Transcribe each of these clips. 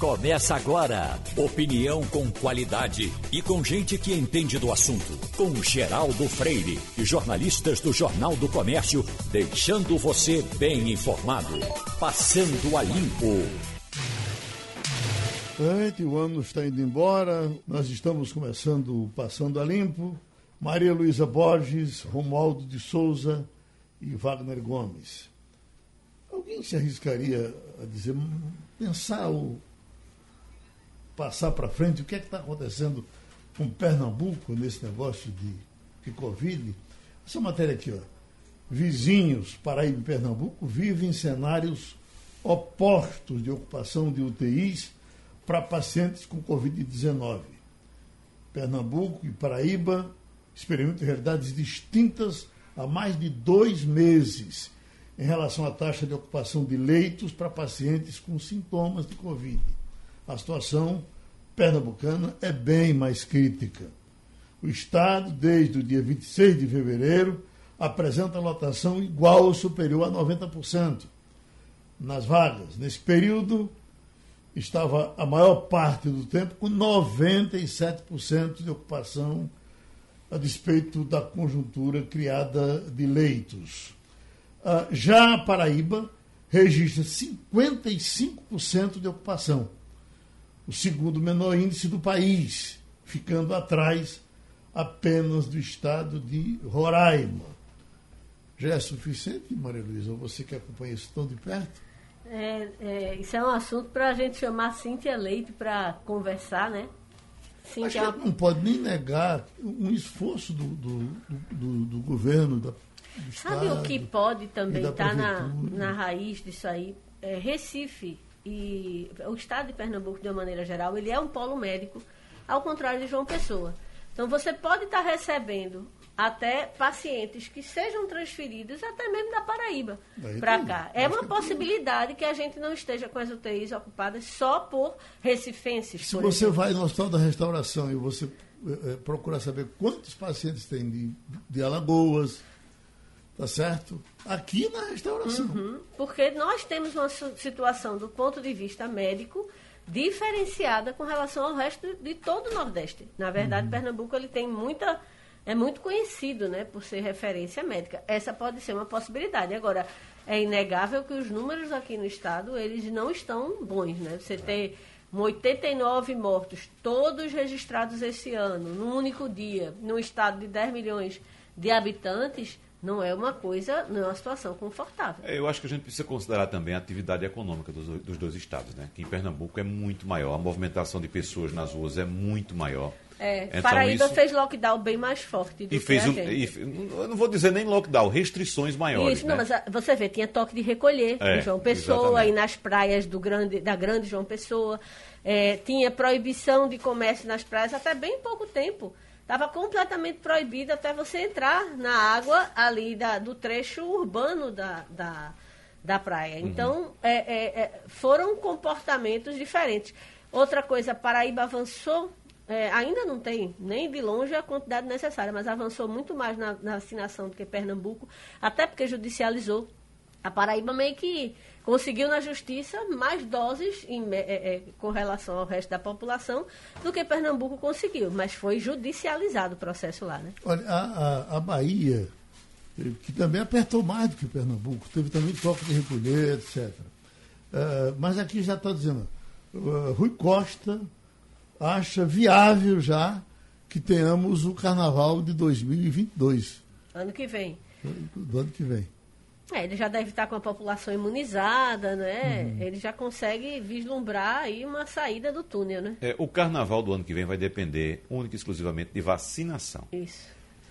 Começa agora. Opinião com qualidade e com gente que entende do assunto. Com Geraldo Freire e jornalistas do Jornal do Comércio, deixando você bem informado. Passando a limpo. Gente, o ano está indo embora, nós estamos começando Passando a Limpo. Maria Luísa Borges, Romualdo de Souza e Wagner Gomes. Alguém se arriscaria a dizer, pensar o passar para frente o que é que está acontecendo com Pernambuco nesse negócio de, de Covid? Essa matéria aqui, ó. Vizinhos, Paraíba e Pernambuco, vivem cenários opostos de ocupação de UTIs para pacientes com Covid-19. Pernambuco e Paraíba experimentam realidades distintas há mais de dois meses em relação à taxa de ocupação de leitos para pacientes com sintomas de Covid. A situação pernambucana é bem mais crítica. O Estado, desde o dia 26 de fevereiro, apresenta lotação igual ou superior a 90% nas vagas. Nesse período, estava a maior parte do tempo com 97% de ocupação, a despeito da conjuntura criada de leitos. Uh, já a Paraíba registra 55% de ocupação, o segundo menor índice do país, ficando atrás apenas do estado de Roraima. Já é suficiente, Maria Luísa? Você que acompanha isso tão de perto? É, é, isso é um assunto para a gente chamar Cíntia Leite para conversar, né? Cíntia a gente não pode nem negar um esforço do, do, do, do governo, da, do Sabe Estado, o que pode também estar tá na, na raiz disso aí? É, Recife e o Estado de Pernambuco, de uma maneira geral, ele é um polo médico, ao contrário de João Pessoa. Então, você pode estar recebendo até pacientes que sejam transferidos até mesmo da Paraíba para cá. É uma possibilidade que a gente não esteja com as UTIs ocupadas só por recifenses. Se por você exemplo. vai no Hospital da Restauração e você é, procura saber quantos pacientes tem de, de Alagoas, tá certo? Aqui na restauração. Uhum, porque nós temos uma situação do ponto de vista médico diferenciada com relação ao resto de todo o Nordeste. Na verdade, uhum. Pernambuco ele tem muita é muito conhecido, né, por ser referência médica. Essa pode ser uma possibilidade. Agora, é inegável que os números aqui no estado, eles não estão bons, né? Você ter 89 mortos, todos registrados esse ano, num único dia, num estado de 10 milhões de habitantes, não é uma coisa, não é uma situação confortável. É, eu acho que a gente precisa considerar também a atividade econômica dos, dos dois estados, né? Que em Pernambuco é muito maior, a movimentação de pessoas nas ruas é muito maior. É, então, Paraíba isso... fez lockdown bem mais forte do e fez um, e, eu não vou dizer nem lockdown, restrições maiores. Isso, né? não, mas a, você vê, tinha toque de recolher é, em João Pessoa e nas praias do grande, da grande João Pessoa. É, tinha proibição de comércio nas praias até bem pouco tempo. Estava completamente proibido até você entrar na água ali da, do trecho urbano da, da, da praia. Uhum. Então, é, é, é foram comportamentos diferentes. Outra coisa, Paraíba avançou é, ainda não tem nem de longe a quantidade necessária, mas avançou muito mais na, na vacinação do que Pernambuco, até porque judicializou. A Paraíba meio que conseguiu na justiça mais doses em, é, é, com relação ao resto da população do que Pernambuco conseguiu, mas foi judicializado o processo lá. Né? Olha, a, a, a Bahia, que também apertou mais do que Pernambuco, teve também toque de recolher, etc. Uh, é, mas aqui já está dizendo, uh, Rui Costa acha viável já que tenhamos o carnaval de 2022. Ano que vem. Do ano que vem. É, ele já deve estar com a população imunizada, né? Uhum. Ele já consegue vislumbrar aí uma saída do túnel, né? É, o carnaval do ano que vem vai depender única e exclusivamente de vacinação. Isso.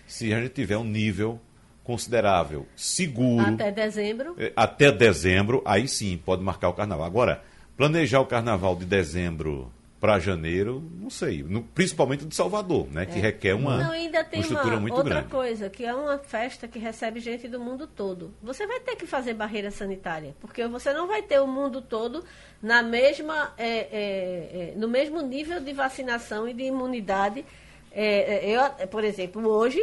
Se a gente tiver um nível considerável, seguro. Até dezembro. É, até dezembro, aí sim pode marcar o carnaval. Agora, planejar o carnaval de dezembro para janeiro, não sei, no, principalmente de Salvador, né, que é. requer uma, não, ainda tem uma estrutura uma, muito outra grande. coisa, que é uma festa que recebe gente do mundo todo. Você vai ter que fazer barreira sanitária, porque você não vai ter o mundo todo na mesma, é, é, é no mesmo nível de vacinação e de imunidade. É, eu, por exemplo, hoje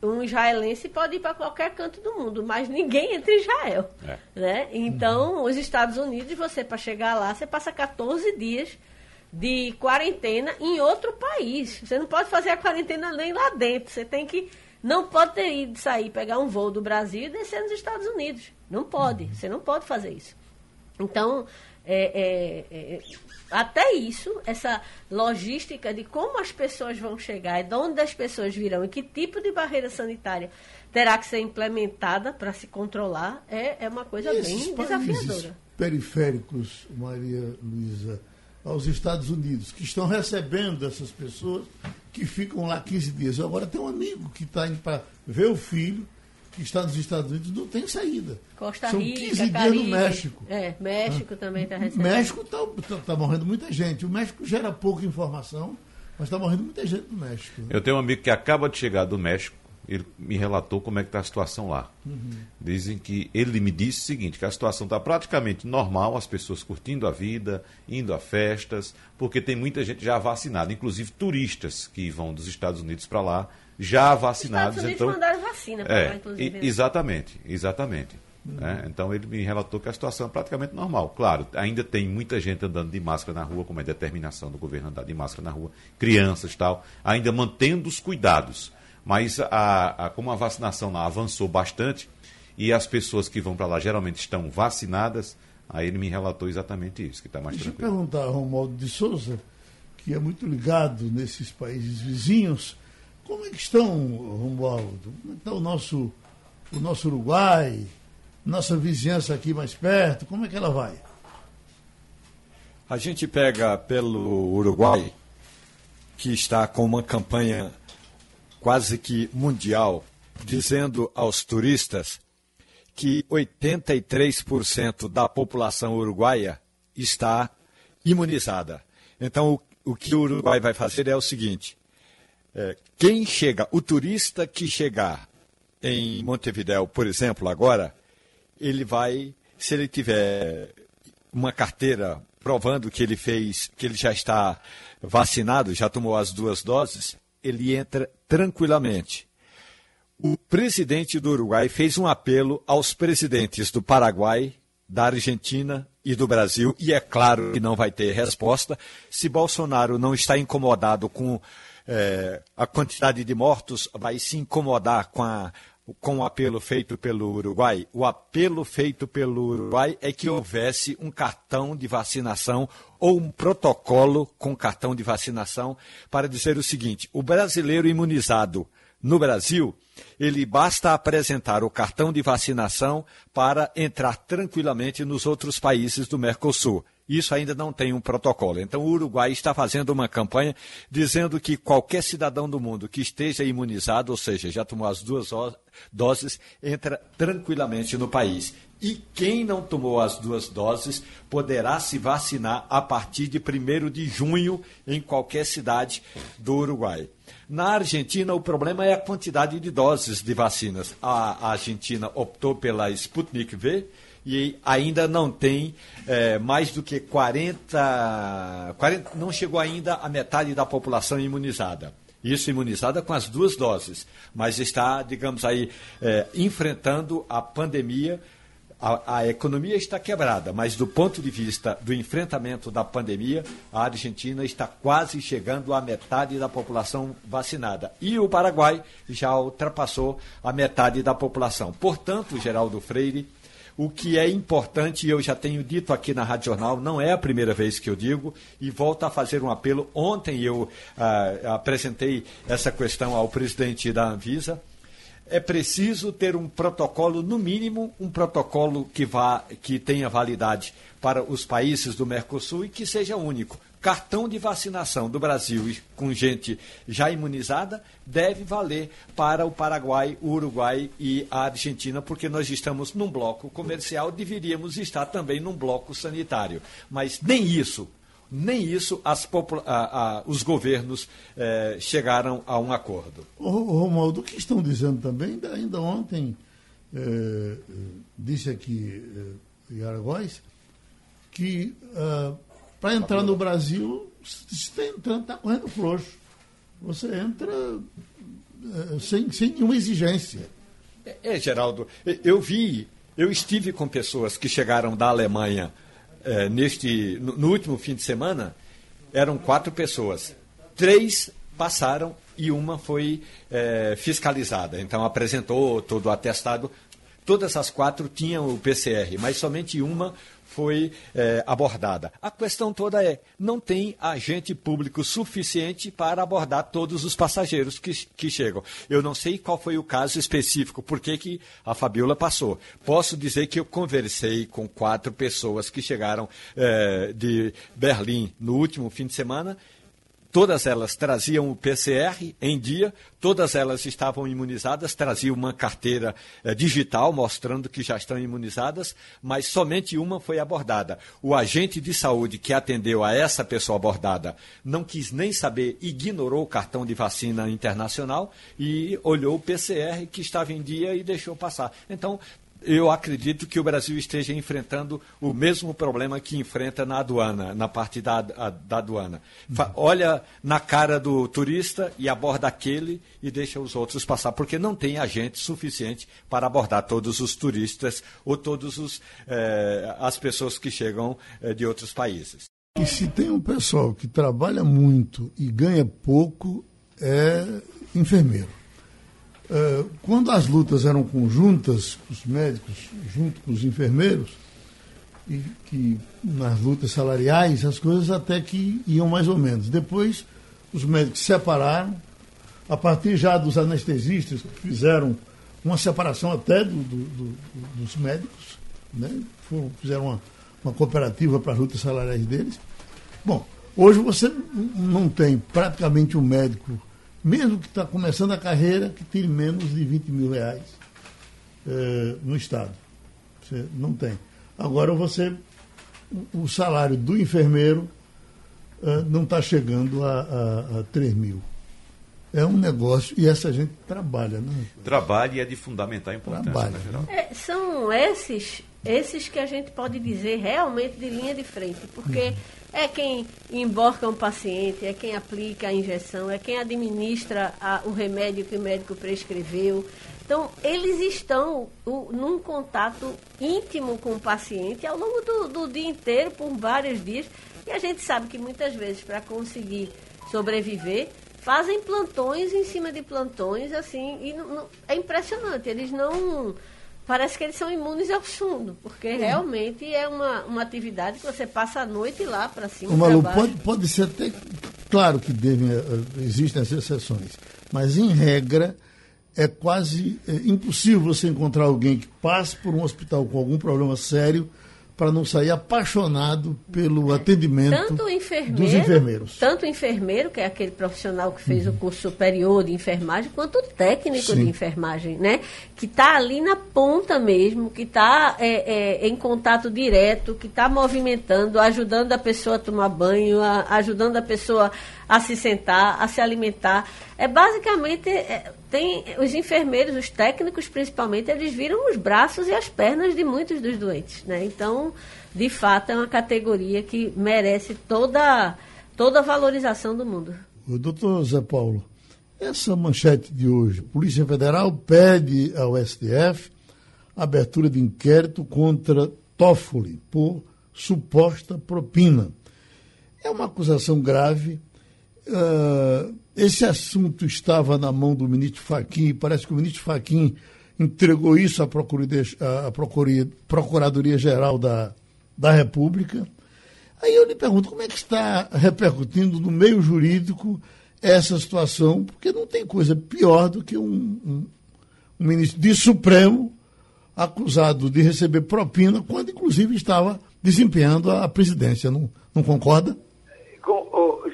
um israelense pode ir para qualquer canto do mundo, mas ninguém entra em Israel. Né? Então, os Estados Unidos, você para chegar lá, você passa 14 dias de quarentena em outro país. Você não pode fazer a quarentena nem lá dentro. Você tem que. Não pode ter ido sair, pegar um voo do Brasil e descer nos Estados Unidos. Não pode. Você não pode fazer isso. Então, é, é, é, até isso, essa logística de como as pessoas vão chegar, de onde as pessoas virão e que tipo de barreira sanitária terá que ser implementada para se controlar, é, é uma coisa bem desafiadora. Periféricos, Maria Luísa, aos Estados Unidos, que estão recebendo essas pessoas que ficam lá 15 dias. Eu agora tem um amigo que está indo para ver o filho, que está nos Estados Unidos, não tem saída. Costa São Rica, 15 Caribe. dias no México. É, México ah. também está recebendo. México está tá, tá morrendo muita gente. O México gera pouca informação, mas está morrendo muita gente no México. Eu tenho um amigo que acaba de chegar do México ele me relatou como é que está a situação lá. Uhum. Dizem que ele me disse o seguinte, que a situação está praticamente normal, as pessoas curtindo a vida, indo a festas, porque tem muita gente já vacinada, inclusive turistas que vão dos Estados Unidos para lá já vacinados. Os Estados então, mandaram vacina para é, lá, inclusive. Né? Exatamente, exatamente. Uhum. Né? Então ele me relatou que a situação é praticamente normal. Claro, ainda tem muita gente andando de máscara na rua, como é determinação do governo andar de máscara na rua, crianças e tal, ainda mantendo os cuidados mas a, a, como a vacinação lá avançou bastante e as pessoas que vão para lá geralmente estão vacinadas, aí ele me relatou exatamente isso, que está mais Deixa tranquilo. Deixa eu perguntar ao Romualdo de Souza, que é muito ligado nesses países vizinhos, como é que estão, Romualdo? Como é que está o nosso, o nosso Uruguai, nossa vizinhança aqui mais perto, como é que ela vai? A gente pega pelo Uruguai, que está com uma campanha quase que mundial, dizendo aos turistas que 83% da população uruguaia está imunizada. Então, o, o, que o Uruguai vai fazer é o seguinte: é, quem chega, o turista que chegar em Montevideo, por exemplo, agora, ele vai, se ele tiver uma carteira provando que ele fez, que ele já está vacinado, já tomou as duas doses, ele entra tranquilamente. O presidente do Uruguai fez um apelo aos presidentes do Paraguai, da Argentina e do Brasil, e é claro que não vai ter resposta. Se Bolsonaro não está incomodado com é, a quantidade de mortos, vai se incomodar com a, com o apelo feito pelo Uruguai? O apelo feito pelo Uruguai é que houvesse um cartão de vacinação ou um protocolo com cartão de vacinação para dizer o seguinte: o brasileiro imunizado no Brasil, ele basta apresentar o cartão de vacinação para entrar tranquilamente nos outros países do Mercosul. Isso ainda não tem um protocolo. Então, o Uruguai está fazendo uma campanha dizendo que qualquer cidadão do mundo que esteja imunizado, ou seja, já tomou as duas doses, entra tranquilamente no país. E quem não tomou as duas doses poderá se vacinar a partir de 1 de junho em qualquer cidade do Uruguai. Na Argentina, o problema é a quantidade de doses de vacinas. A Argentina optou pela Sputnik V, e ainda não tem é, mais do que 40, 40, não chegou ainda a metade da população imunizada. Isso imunizada com as duas doses, mas está, digamos aí, é, enfrentando a pandemia. A, a, economia está quebrada, mas do ponto de vista do enfrentamento da pandemia, a Argentina está quase chegando à metade da população vacinada. E o Paraguai já ultrapassou a metade da população. Portanto, Geraldo Freire, o que é importante, e eu já tenho dito aqui na Rádio Jornal, não é a primeira vez que eu digo, e volto a fazer um apelo. Ontem eu ah, apresentei essa questão ao presidente da Anvisa. É preciso ter um protocolo, no mínimo, um protocolo que, vá, que tenha validade para os países do Mercosul e que seja único cartão de vacinação do Brasil com gente já imunizada deve valer para o Paraguai, o Uruguai e a Argentina, porque nós estamos num bloco comercial, deveríamos estar também num bloco sanitário. Mas nem isso, nem isso as a, a, os governos eh, chegaram a um acordo. Ô, Romualdo, o que estão dizendo também, ainda ontem, eh, disse aqui eh, que ah, para entrar no Brasil, está entrando, está correndo frouxo. Você entra uh, sem, sem nenhuma exigência. É, é, Geraldo, eu vi, eu estive com pessoas que chegaram da Alemanha é, neste, no, no último fim de semana, eram quatro pessoas. Três passaram e uma foi é, fiscalizada. Então apresentou todo o atestado. Todas as quatro tinham o PCR, mas somente uma foi é, abordada. A questão toda é: não tem agente público suficiente para abordar todos os passageiros que, que chegam. Eu não sei qual foi o caso específico, por que, a Fabiola passou. Posso dizer que eu conversei com quatro pessoas que chegaram é, de Berlim no último fim de semana Todas elas traziam o PCR em dia, todas elas estavam imunizadas, traziam uma carteira eh, digital mostrando que já estão imunizadas, mas somente uma foi abordada. O agente de saúde que atendeu a essa pessoa abordada não quis nem saber, ignorou o cartão de vacina internacional e olhou o PCR que estava em dia e deixou passar. Então, eu acredito que o Brasil esteja enfrentando o mesmo problema que enfrenta na aduana, na parte da, a, da aduana. Fa, olha na cara do turista e aborda aquele e deixa os outros passar, porque não tem agente suficiente para abordar todos os turistas ou todas eh, as pessoas que chegam eh, de outros países. E se tem um pessoal que trabalha muito e ganha pouco, é enfermeiro. Eh, quando as lutas eram conjuntas, os médicos junto com os enfermeiros, e que nas lutas salariais as coisas até que iam mais ou menos. Depois os médicos se separaram, a partir já dos anestesistas que fizeram uma separação até do, do, do, dos médicos, né? Foram, fizeram uma, uma cooperativa para as lutas salariais deles. Bom, hoje você não tem praticamente um médico mesmo que está começando a carreira, que tire menos de 20 mil reais é, no Estado. Você não tem. Agora você, o salário do enfermeiro é, não está chegando a, a, a 3 mil. É um negócio e essa gente trabalha, né? Trabalha e é de fundamental importância, trabalha. Né, é, são esses, esses que a gente pode dizer realmente de linha de frente, porque uhum é quem emborca um paciente, é quem aplica a injeção, é quem administra a, o remédio que o médico prescreveu. Então, eles estão o, num contato íntimo com o paciente ao longo do, do dia inteiro, por vários dias. E a gente sabe que muitas vezes, para conseguir sobreviver, fazem plantões em cima de plantões, assim, e não, não, é impressionante. Eles não parece que eles são imunes ao fundo, porque uhum. realmente é uma, uma atividade que você passa a noite lá para cima. O Malu, pode, pode ser até. Claro que devem, eh, existem as exceções, mas em regra é quase é, impossível você encontrar alguém que passe por um hospital com algum problema sério para não sair apaixonado pelo atendimento tanto enfermeiro, dos enfermeiros. Tanto o enfermeiro, que é aquele profissional que fez uhum. o curso superior de enfermagem, quanto o técnico Sim. de enfermagem, né? Que está ali na ponta mesmo, que está é, é, em contato direto, que está movimentando, ajudando a pessoa a tomar banho, a, ajudando a pessoa a se sentar, a se alimentar. É basicamente é, tem os enfermeiros, os técnicos principalmente, eles viram os braços e as pernas de muitos dos doentes, né? Então, de fato, é uma categoria que merece toda toda a valorização do mundo. O doutor Zé Paulo, essa manchete de hoje, Polícia Federal pede ao STF abertura de inquérito contra Toffoli por suposta propina. É uma acusação grave. Uh, esse assunto estava na mão do ministro Faquim, parece que o ministro Faquim entregou isso à Procuradoria-Geral Procuradoria da, da República. Aí eu lhe pergunto, como é que está repercutindo no meio jurídico essa situação? Porque não tem coisa pior do que um, um, um ministro de Supremo acusado de receber propina, quando inclusive estava desempenhando a presidência. Não, não concorda?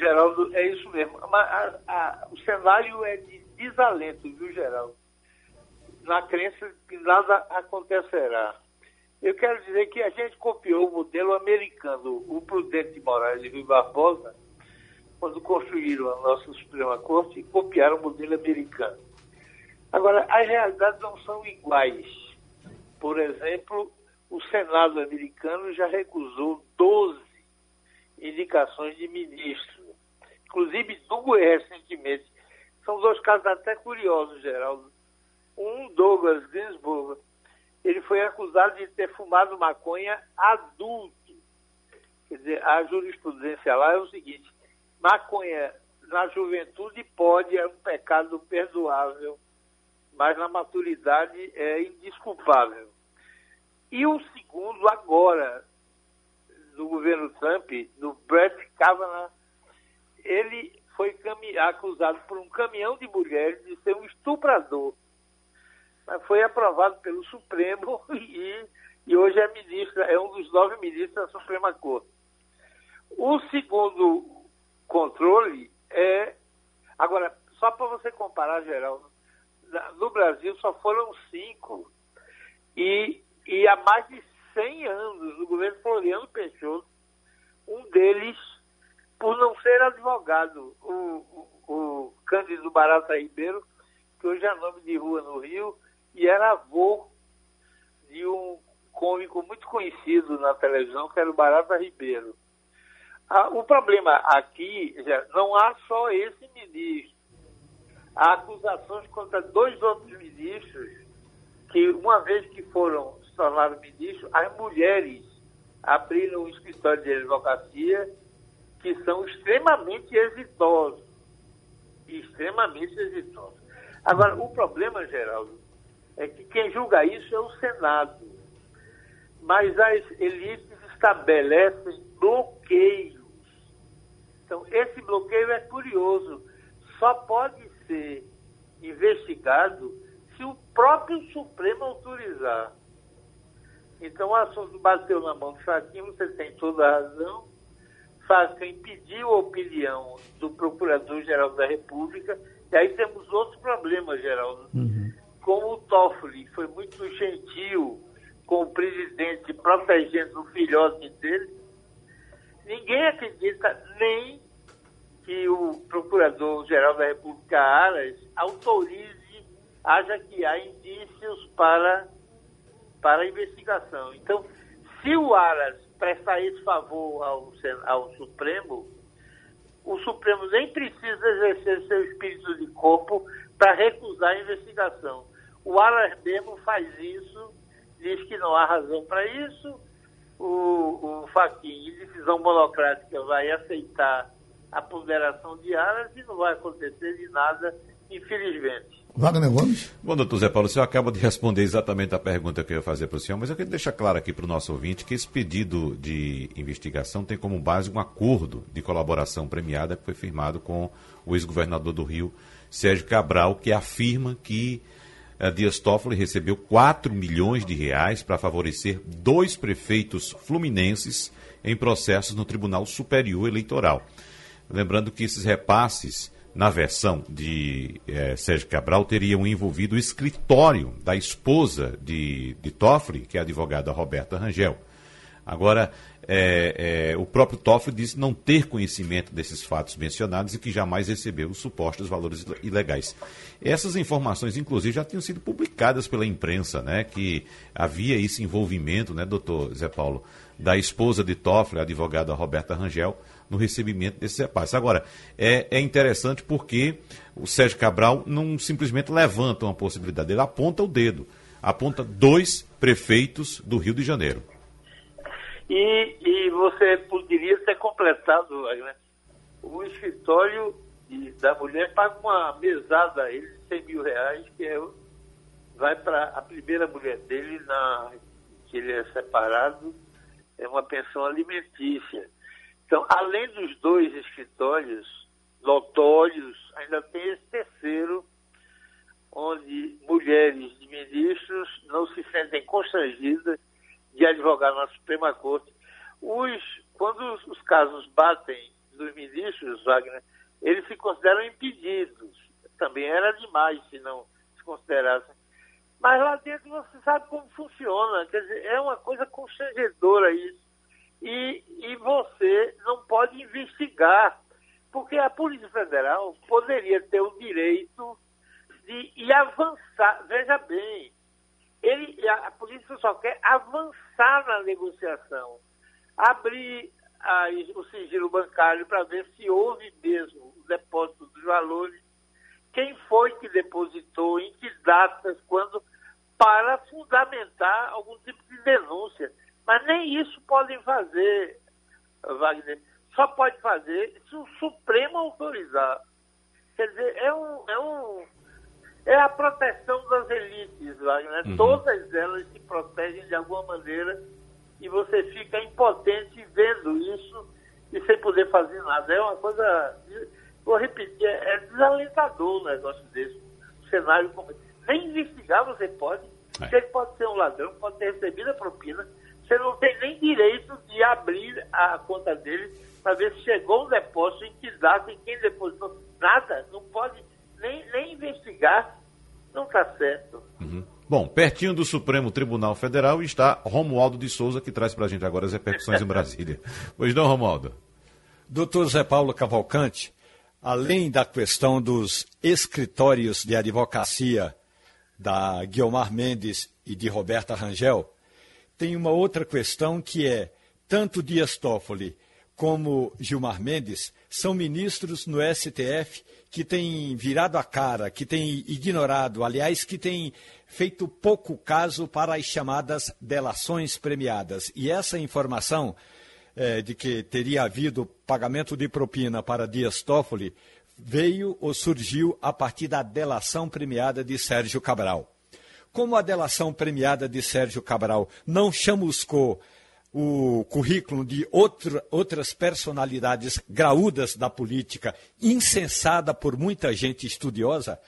Geraldo, é isso mesmo. A, a, o cenário é de desalento, viu, Geraldo? Na crença que nada acontecerá. Eu quero dizer que a gente copiou o modelo americano, o Prudente de Moraes e Rui Barbosa, quando construíram a nossa Suprema Corte, e copiaram o modelo americano. Agora, as realidades não são iguais. Por exemplo, o Senado americano já recusou 12 indicações de ministros Inclusive, Dugu recentemente São dois casos até curiosos, Geraldo. Um, Douglas Ginsburg, ele foi acusado de ter fumado maconha adulto. Quer dizer, a jurisprudência lá é o seguinte: maconha na juventude pode, é um pecado perdoável, mas na maturidade é indisculpável. E o segundo, agora, do governo Trump, do Brett Kavanaugh, ele foi acusado por um caminhão de mulheres de ser um estuprador. Mas foi aprovado pelo Supremo e, e hoje é ministra, é um dos nove ministros da Suprema Corte. O segundo controle é. Agora, só para você comparar, Geraldo, no Brasil só foram cinco. E, e há mais de 100 anos, no governo Floriano Peixoto, um deles, por não ser advogado, o, o, o Cândido Barata Ribeiro, que hoje é nome de rua no Rio, e era avô de um cômico muito conhecido na televisão, que era o Barata Ribeiro. Ah, o problema aqui, não há só esse ministro. Há acusações contra dois outros ministros que, uma vez que foram se tornaram ministros, as mulheres abriram um escritório de advocacia que são extremamente exitosos. Extremamente exitosos. Agora, o problema, Geraldo, é que quem julga isso é o Senado. Mas as elites estabelecem bloqueios. Então, esse bloqueio é curioso. Só pode ser investigado se o próprio Supremo autorizar. Então, o assunto bateu na mão do Faquinha, você tem toda a razão. Faquinha pediu a opinião do Procurador-Geral da República, e aí temos outros problemas, Geraldo. Uhum. Como o Toffoli foi muito gentil com o presidente, protegendo o filhote dele, ninguém acredita nem que o Procurador-Geral da República Aras autorize, haja que há indícios para, para a investigação. Então, se o Aras prestar esse favor ao, ao Supremo, o Supremo nem precisa exercer seu espírito de corpo para recusar a investigação. O Aras mesmo faz isso, diz que não há razão para isso, o, o em decisão monocrática, vai aceitar a ponderação de Aras e não vai acontecer de nada, infelizmente. Wagner Gomes? Bom, doutor Zé Paulo, o senhor acaba de responder exatamente a pergunta que eu ia fazer para o senhor, mas eu queria deixar claro aqui para o nosso ouvinte que esse pedido de investigação tem como base um acordo de colaboração premiada que foi firmado com o ex-governador do Rio, Sérgio Cabral, que afirma que uh, Dias Toffoli recebeu 4 milhões de reais para favorecer dois prefeitos fluminenses em processos no Tribunal Superior Eleitoral. Lembrando que esses repasses, na versão de eh, Sérgio Cabral, teriam envolvido o escritório da esposa de, de Toffoli, que é a advogada Roberta Rangel. Agora, é, é, o próprio Toffoli disse não ter conhecimento desses fatos mencionados e que jamais recebeu os supostos valores ilegais. Essas informações, inclusive, já tinham sido publicadas pela imprensa, né? Que havia esse envolvimento, né, doutor Zé Paulo, da esposa de Toffoli, a advogada Roberta Rangel, no recebimento desses repasses. Agora, é, é interessante porque o Sérgio Cabral não simplesmente levanta uma possibilidade, ele aponta o dedo, aponta dois prefeitos do Rio de Janeiro. E, e você poderia ter completado, né? o escritório da mulher paga uma mesada a ele de 100 mil reais, que é, vai para a primeira mulher dele, na, que ele é separado, é uma pensão alimentícia. Então, além dos dois escritórios notórios, ainda tem esse terceiro, onde mulheres de ministros não se sentem constrangidas de advogar na Suprema Corte. Os, quando os, os casos batem dos ministros, Wagner, eles se consideram impedidos. Também era demais se não se considerassem. Mas lá dentro você sabe como funciona. Quer dizer, é uma coisa constrangedora isso e, e você não pode investigar, porque a Polícia Federal poderia ter o direito de ir avançar. Veja bem, ele, a, a polícia só quer avançar na negociação, abrir a, o sigilo bancário para ver se houve mesmo o depósito dos valores quem foi que depositou, em que datas, quando, para fundamentar algum tipo de denúncia. Mas nem isso podem fazer, Wagner. Só pode fazer se o Supremo autorizar. Quer dizer, é um. É, um, é a proteção das elites, Wagner. Uhum. Todas elas se protegem de alguma maneira e você fica impotente vendo isso e sem poder fazer nada. É uma coisa. Vou repetir, é, é desalentador um negócio desse. Um cenário como Nem investigar você pode. É. Você pode ser um ladrão, pode ter recebido a propina. Você não tem nem direito de abrir a conta dele para ver se chegou um depósito, em que data, em quem depositou. Nada, não pode nem, nem investigar. Não está certo. Uhum. Bom, pertinho do Supremo Tribunal Federal está Romualdo de Souza, que traz para a gente agora as repercussões em Brasília. Pois não, Romualdo? Doutor Zé Paulo Cavalcante, além da questão dos escritórios de advocacia da Guilmar Mendes e de Roberta Rangel, tem uma outra questão que é tanto Dias Toffoli como Gilmar Mendes são ministros no STF que têm virado a cara, que têm ignorado, aliás, que têm feito pouco caso para as chamadas delações premiadas. E essa informação é, de que teria havido pagamento de propina para Dias Toffoli veio ou surgiu a partir da delação premiada de Sérgio Cabral. Como a delação premiada de Sérgio Cabral não chamuscou o currículo de outra, outras personalidades graúdas da política, incensada por muita gente estudiosa,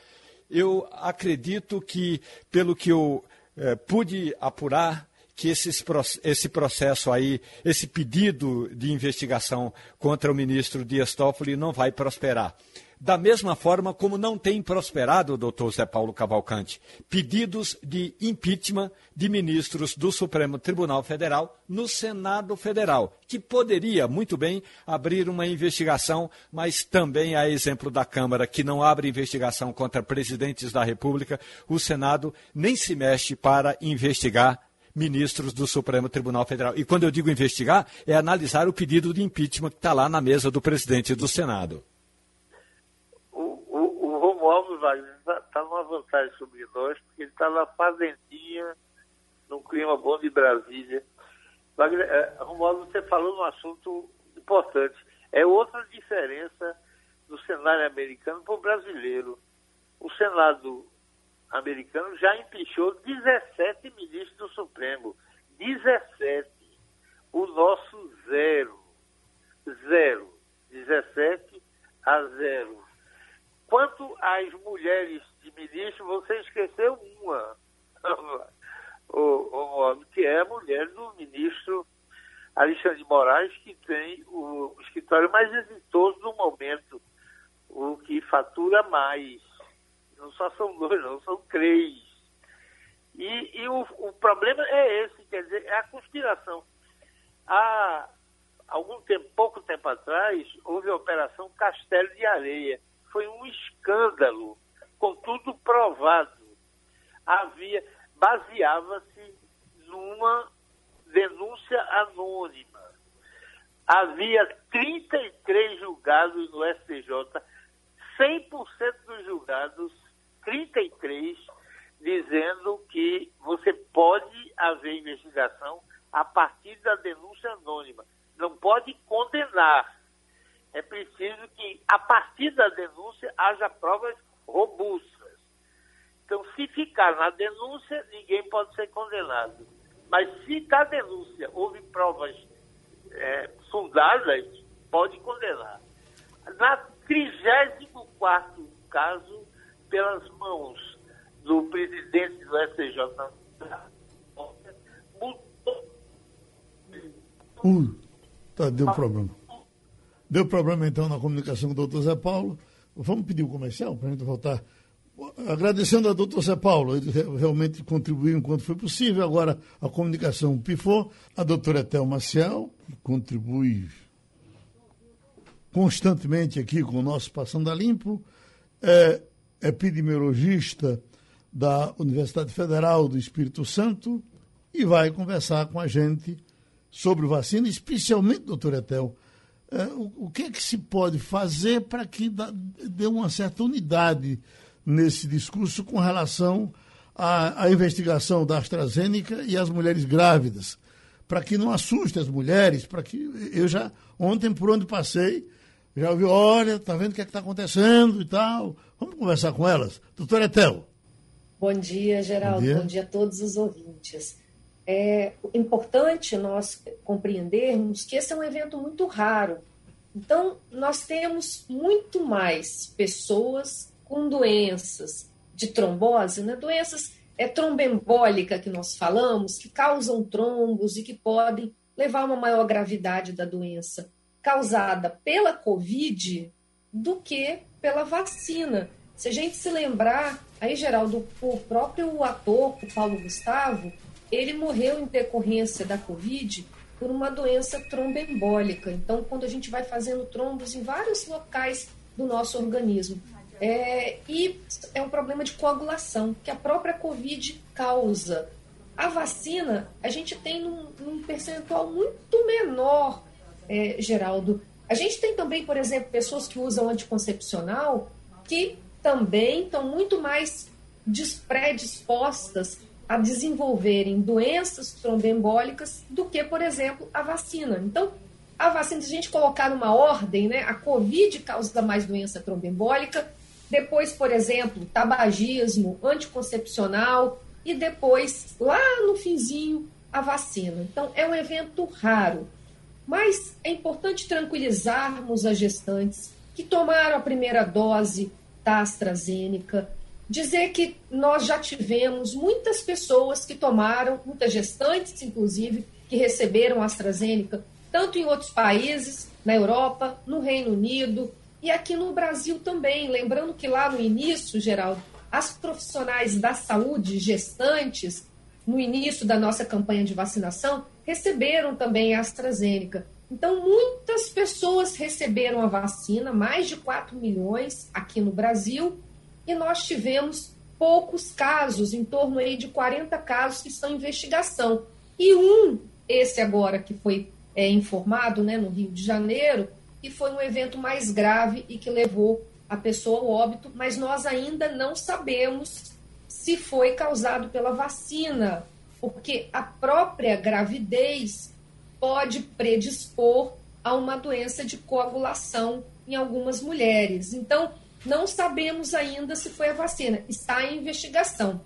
eu acredito que, pelo que eu eh, pude apurar, que esses, esse processo aí, esse pedido de investigação contra o ministro Dias Toffoli não vai prosperar. Da mesma forma como não tem prosperado, doutor Zé Paulo Cavalcante, pedidos de impeachment de ministros do Supremo Tribunal Federal no Senado Federal, que poderia muito bem abrir uma investigação, mas também, a exemplo da Câmara, que não abre investigação contra presidentes da República, o Senado nem se mexe para investigar ministros do Supremo Tribunal Federal. E quando eu digo investigar, é analisar o pedido de impeachment que está lá na mesa do presidente do Senado. Wagner está tá numa vantagem sobre nós, porque ele está na fazendinha, num clima bom de Brasília. Wagner, é, Romualdo, você falou num assunto importante. É outra diferença do cenário americano para o brasileiro. O Senado americano já empichou 17 ministros do Supremo. 17. O nosso zero. Zero. 17 a zero. Quanto às mulheres de ministro, você esqueceu uma, o, o, que é a mulher do ministro Alexandre de Moraes, que tem o escritório mais exitoso do momento, o que fatura mais não só são dois, não, são três. E, e o, o, problema é esse, quer dizer, é a conspiração. Há algum tempo, pouco tempo atrás, houve a Operação Castelo de Areia. Foi um escândalo, com tudo provado. Havia, baseava-se numa denúncia anônima. Havia 33 julgados no STJ, 100% dos julgados 33, dizendo que você pode haver investigação a partir da denúncia anônima. Não pode condenar. É preciso que, a partir da denúncia, haja provas robustas. Então, se ficar na denúncia, ninguém pode ser condenado. Mas se da denúncia houve provas é, fundadas, pode condenar. Na 34 caso, pelas mãos do presidente do STJ. Ui, tá, deu problema. Deu problema então na comunicação com o doutor Zé Paulo. Vamos pedir o comercial para a gente voltar. Agradecendo ao doutor Zé Paulo, ele realmente contribuiu enquanto foi possível. Agora a comunicação pifou. A doutora Etel Maciel, que contribui constantemente aqui com o nosso Passando a Limpo. É, epidemiologista da Universidade Federal do Espírito Santo, e vai conversar com a gente sobre vacina, especialmente, doutor Etel, o, o, que é que se pode fazer para que dê uma certa unidade nesse discurso com relação à, à investigação da AstraZeneca e as mulheres grávidas? Para que não assuste as mulheres, para que eu já, ontem por onde passei, já ouvi, olha, tá vendo o que é está acontecendo e tal. Vamos conversar com elas. Doutora Etel. Bom dia, Geraldo. Bom dia, Bom dia a todos os ouvintes. É importante nós compreendermos que esse é um evento muito raro. Então, nós temos muito mais pessoas com doenças de trombose, né? doenças é trombembólica que nós falamos, que causam trombos e que podem levar a uma maior gravidade da doença causada pela Covid do que pela vacina. Se a gente se lembrar, aí, Geraldo, o próprio ator, o Paulo Gustavo, ele morreu em decorrência da Covid por uma doença trombembólica. Então, quando a gente vai fazendo trombos em vários locais do nosso organismo. É, e é um problema de coagulação que a própria Covid causa. A vacina, a gente tem num, percentual muito menor, é, Geraldo. A gente tem também, por exemplo, pessoas que usam anticoncepcional que também estão muito mais predispostas a desenvolverem doenças trombembólicas do que, por exemplo, a vacina. Então, a vacina, se a gente colocar numa ordem, né, a Covid causa mais doença trombembólica, depois, por exemplo, tabagismo, anticoncepcional e depois, lá no finzinho, a vacina. Então, é um evento raro. Mas é importante tranquilizarmos as gestantes que tomaram a primeira dose da AstraZeneca, dizer que nós já tivemos muitas pessoas que tomaram, muitas gestantes, inclusive, que receberam a AstraZeneca, tanto em outros países, na Europa, no Reino Unido e aqui no Brasil também. Lembrando que lá no início, Geraldo, as profissionais da saúde gestantes, no início da nossa campanha de vacinação, receberam também a AstraZeneca. Então, muitas pessoas receberam a vacina, mais de 4 milhões aqui no Brasil, e nós tivemos poucos casos, em torno aí de 40 casos que estão em investigação. E um, esse agora que foi é, informado né, no Rio de Janeiro, que foi um evento mais grave e que levou a pessoa ao óbito, mas nós ainda não sabemos se foi causado pela vacina, porque a própria gravidez pode predispor a uma doença de coagulação em algumas mulheres. Então, não sabemos ainda se foi a vacina, está em investigação.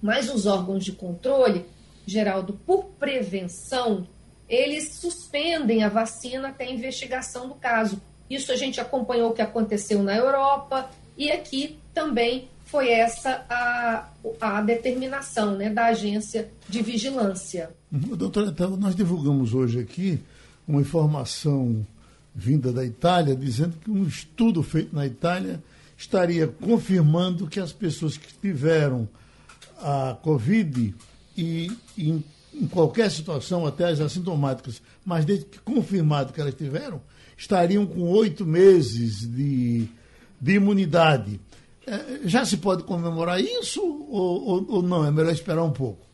Mas os órgãos de controle, Geraldo, por prevenção, eles suspendem a vacina até a investigação do caso. Isso a gente acompanhou o que aconteceu na Europa e aqui também foi essa a, a determinação né, da agência de vigilância. Uhum. Doutora, então, nós divulgamos hoje aqui uma informação vinda da Itália, dizendo que um estudo feito na Itália estaria confirmando que as pessoas que tiveram a Covid e em, em qualquer situação, até as assintomáticas, mas desde que confirmado que elas tiveram, estariam com oito meses de, de imunidade. É, já se pode comemorar isso ou, ou, ou não? É melhor esperar um pouco?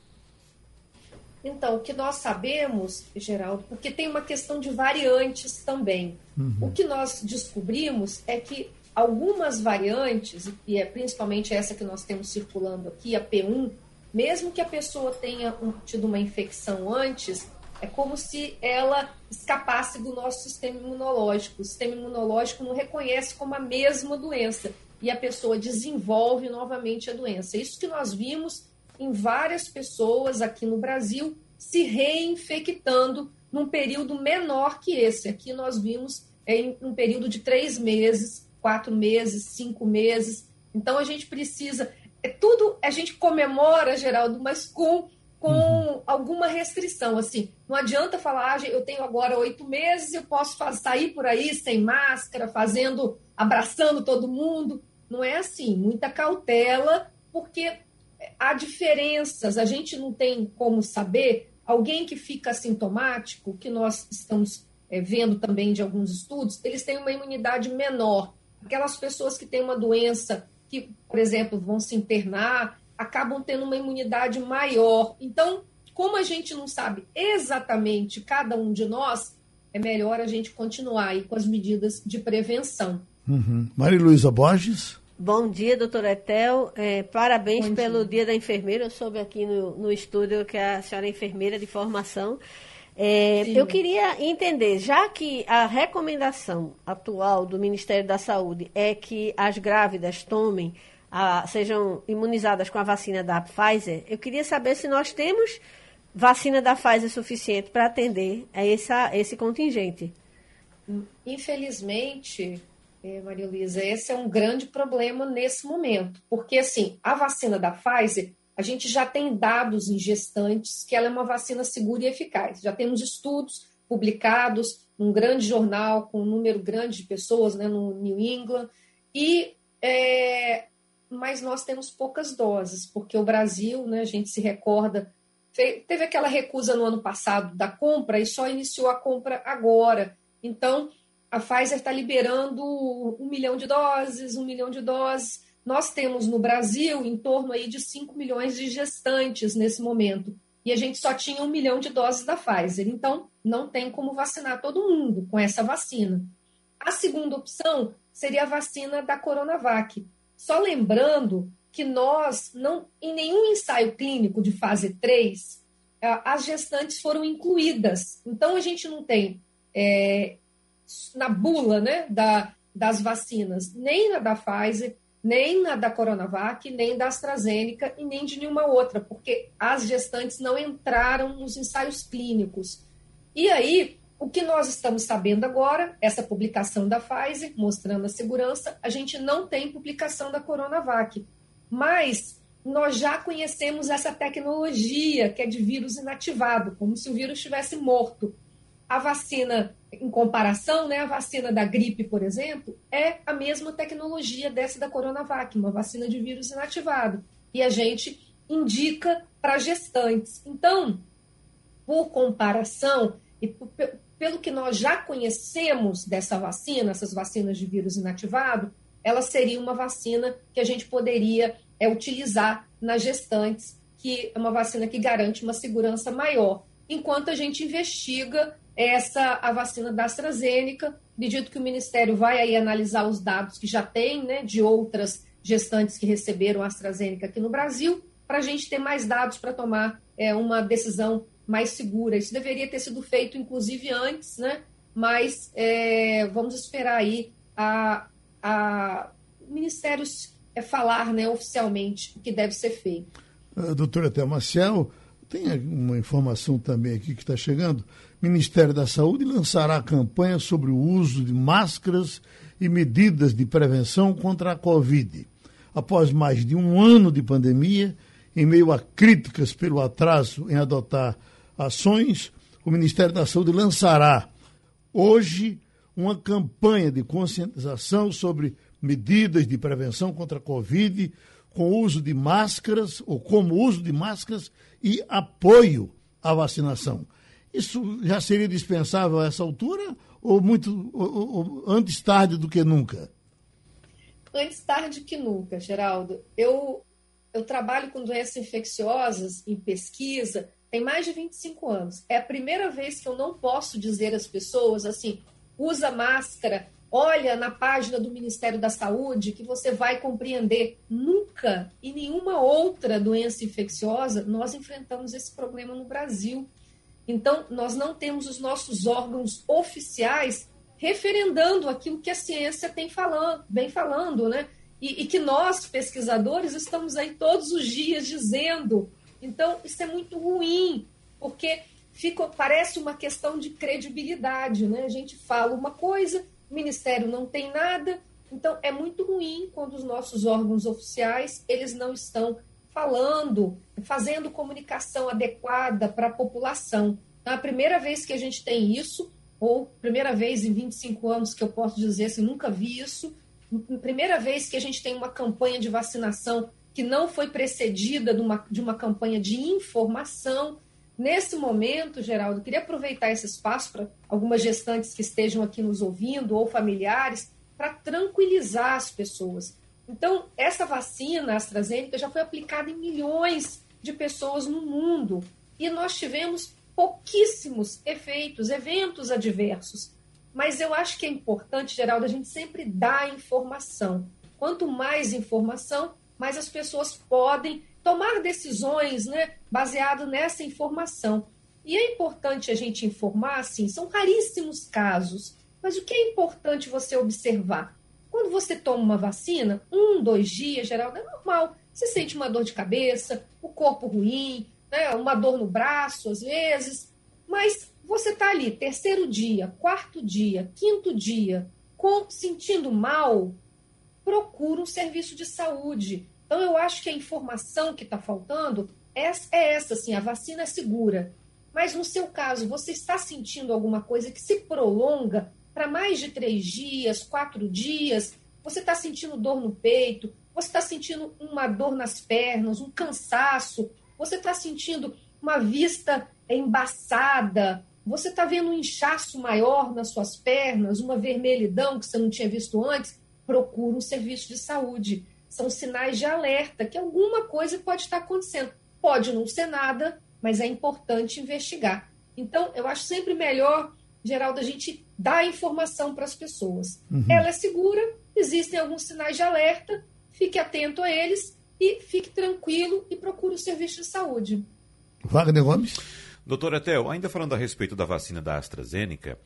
Então, o que nós sabemos, Geraldo, porque tem uma questão de variantes também. Uhum. O que nós descobrimos é que algumas variantes, e é principalmente essa que nós temos circulando aqui, a P1, mesmo que a pessoa tenha tido uma infecção antes, é como se ela escapasse do nosso sistema imunológico. O sistema imunológico não reconhece como a mesma doença e a pessoa desenvolve novamente a doença. Isso que nós vimos em várias pessoas aqui no Brasil se reinfectando num período menor que esse. Aqui nós vimos em um período de três meses, quatro meses, cinco meses. Então a gente precisa. É tudo a gente comemora, Geraldo, mas com, com uhum. alguma restrição. Assim, não adianta falar, ah, eu tenho agora oito meses, eu posso sair por aí sem máscara, fazendo, abraçando todo mundo. Não é assim, muita cautela, porque há diferenças, a gente não tem como saber. Alguém que fica sintomático, que nós estamos é, vendo também de alguns estudos, eles têm uma imunidade menor. Aquelas pessoas que têm uma doença que, por exemplo, vão se internar, acabam tendo uma imunidade maior. Então, como a gente não sabe exatamente cada um de nós, é melhor a gente continuar aí com as medidas de prevenção. Uhum. Maria Luísa Borges. Bom dia, doutora Etel. É, parabéns Bom pelo dia. dia. da enfermeira. Eu soube aqui no, no estúdio que a senhora é enfermeira de formação. É, eu queria entender, já que a recomendação atual do Ministério da Saúde é que as grávidas tomem, a, sejam imunizadas com a vacina da Pfizer, eu queria saber se nós temos vacina da Pfizer suficiente para atender a essa, esse contingente. Infelizmente, é, Maria Luísa, esse é um grande problema nesse momento, porque assim, a vacina da Pfizer, a gente já tem dados em gestantes que ela é uma vacina segura e eficaz. Já temos estudos publicados num grande jornal com um número grande de pessoas, né, no New England, e é, mas nós temos poucas doses, porque o Brasil, né, a gente se recorda, teve aquela recusa no ano passado da compra e só iniciou a compra agora. Então, a Pfizer está liberando um milhão de doses, um milhão de doses. Nós temos no Brasil em torno aí de 5 milhões de gestantes nesse momento. E a gente só tinha um milhão de doses da Pfizer. Então, não tem como vacinar todo mundo com essa vacina. A segunda opção seria a vacina da Coronavac. Só lembrando que nós, não, em nenhum ensaio clínico de fase 3, as gestantes foram incluídas. Então, a gente não tem é, na bula né, da, das vacinas, nem na da Pfizer, nem na da Coronavac, nem da AstraZeneca e nem de nenhuma outra, porque as gestantes não entraram nos ensaios clínicos. E aí, o que nós estamos sabendo agora, essa publicação da Pfizer, mostrando a segurança, a gente não tem publicação da Coronavac, mas nós já conhecemos essa tecnologia que é de vírus inativado, como se o vírus estivesse morto. A vacina em comparação, né, a vacina da gripe, por exemplo, é a mesma tecnologia dessa da Coronavac, uma vacina de vírus inativado. E a gente indica para gestantes. Então, por comparação, e pelo que nós já conhecemos dessa vacina, essas vacinas de vírus inativado, ela seria uma vacina que a gente poderia é, utilizar nas gestantes, que é uma vacina que garante uma segurança maior, enquanto a gente investiga essa a vacina da AstraZeneca. Acredito que o Ministério vai aí analisar os dados que já tem, né, de outras gestantes que receberam a AstraZeneca aqui no Brasil, para a gente ter mais dados para tomar é, uma decisão mais segura. Isso deveria ter sido feito, inclusive, antes, né? Mas é, vamos esperar aí a, a ministérios é, falar né, oficialmente o que deve ser feito. Uh, doutora Thelma Ciel, tem uma informação também aqui que está chegando. Ministério da Saúde lançará campanha sobre o uso de máscaras e medidas de prevenção contra a Covid. Após mais de um ano de pandemia, em meio a críticas pelo atraso em adotar ações, o Ministério da Saúde lançará hoje uma campanha de conscientização sobre medidas de prevenção contra a Covid, com uso de máscaras, ou como uso de máscaras e apoio à vacinação. Isso já seria dispensável a essa altura ou muito ou, ou, antes tarde do que nunca? Antes tarde que nunca, Geraldo. Eu, eu trabalho com doenças infecciosas em pesquisa tem mais de 25 anos. É a primeira vez que eu não posso dizer às pessoas assim: usa máscara, olha na página do Ministério da Saúde que você vai compreender. Nunca em nenhuma outra doença infecciosa nós enfrentamos esse problema no Brasil. Então, nós não temos os nossos órgãos oficiais referendando aquilo que a ciência tem falando, vem falando, né? E, e, que nós, pesquisadores, estamos aí todos os dias dizendo. Então, isso é muito ruim, porque fica, parece uma questão de credibilidade, né? A gente fala uma coisa, o Ministério não tem nada, então é muito ruim quando os nossos órgãos oficiais, eles não estão falando, fazendo comunicação adequada para a população. Então, é a primeira vez que a gente tem isso, ou primeira vez em 25 anos que eu posso dizer assim, nunca vi isso, primeira vez que a gente tem uma campanha de vacinação que não foi precedida de uma, de uma campanha de informação. Nesse momento, Geraldo, queria aproveitar esse espaço para algumas gestantes que estejam aqui nos ouvindo ou familiares, para tranquilizar as pessoas. Então, essa vacina AstraZeneca já foi aplicada em milhões de pessoas no mundo e nós tivemos pouquíssimos efeitos, eventos adversos. Mas eu acho que é importante, Geraldo, a gente sempre dar informação. Quanto mais informação, mais as pessoas podem tomar decisões né, baseado nessa informação. E é importante a gente informar, assim, são raríssimos casos, mas o que é importante você observar? Quando você toma uma vacina, um, dois dias, Geraldo, é normal. Você sente uma dor de cabeça, o corpo ruim, né, uma dor no braço, às vezes, mas você está ali, terceiro dia, quarto dia, quinto dia, com, sentindo mal, procura um serviço de saúde. Então, eu acho que a informação que está faltando é, é essa, assim, a vacina é segura. Mas no seu caso, você está sentindo alguma coisa que se prolonga para mais de três dias, quatro dias? Você está sentindo dor no peito? Você está sentindo uma dor nas pernas, um cansaço? Você está sentindo uma vista embaçada? Você está vendo um inchaço maior nas suas pernas, uma vermelhidão que você não tinha visto antes? Procura um serviço de saúde. São sinais de alerta que alguma coisa pode estar acontecendo. Pode não ser nada, mas é importante investigar. Então, eu acho sempre melhor, Geraldo, a gente dar informação para as pessoas. Uhum. Ela é segura, existem alguns sinais de alerta, fique atento a eles e fique tranquilo e procure o serviço de saúde. Wagner Gomes. Doutor Etel, ainda falando a respeito da vacina da AstraZeneca,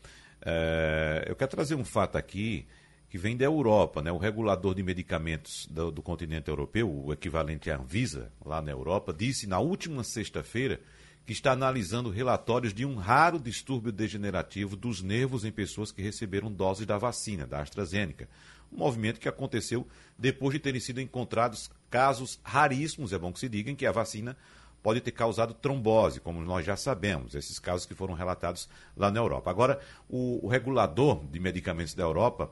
é, eu quero trazer um fato aqui que vem da Europa, né? O regulador de medicamentos do, do continente europeu, o equivalente à Anvisa, lá na Europa, disse na última sexta-feira que está analisando relatórios de um raro distúrbio degenerativo dos nervos em pessoas que receberam doses da vacina, da AstraZeneca. Um movimento que aconteceu depois de terem sido encontrados casos raríssimos, é bom que se diga, em que a vacina pode ter causado trombose, como nós já sabemos, esses casos que foram relatados lá na Europa. Agora, o, o regulador de medicamentos da Europa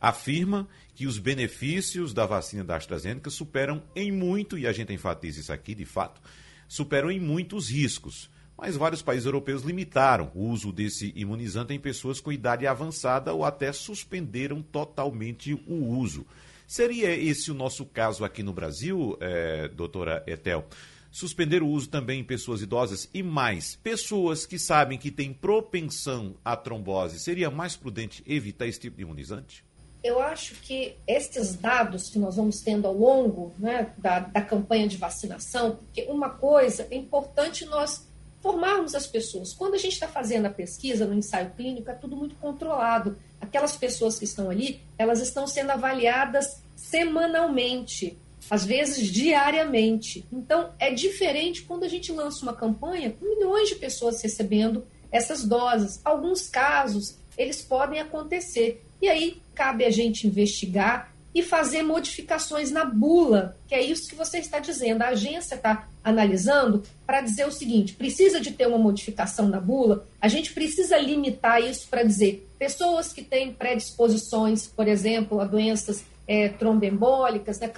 afirma que os benefícios da vacina da AstraZeneca superam em muito, e a gente enfatiza isso aqui de fato, superam em muito os riscos. Mas vários países europeus limitaram o uso desse imunizante em pessoas com idade avançada ou até suspenderam totalmente o uso. Seria esse o nosso caso aqui no Brasil, é, doutora Etel? Suspender o uso também em pessoas idosas e mais, pessoas que sabem que têm propensão à trombose, seria mais prudente evitar esse tipo de imunizante? Eu acho que estes dados que nós vamos tendo ao longo né, da, da campanha de vacinação, porque uma coisa é importante nós formarmos as pessoas. Quando a gente está fazendo a pesquisa no ensaio clínico, é tudo muito controlado. Aquelas pessoas que estão ali, elas estão sendo avaliadas semanalmente, às vezes diariamente. Então, é diferente quando a gente lança uma campanha com milhões de pessoas recebendo essas doses. Alguns casos, eles podem acontecer. E aí cabe a gente investigar e fazer modificações na bula, que é isso que você está dizendo. A agência está analisando para dizer o seguinte: precisa de ter uma modificação na bula, a gente precisa limitar isso para dizer pessoas que têm predisposições, por exemplo, a doenças é, tromboembólicas, né,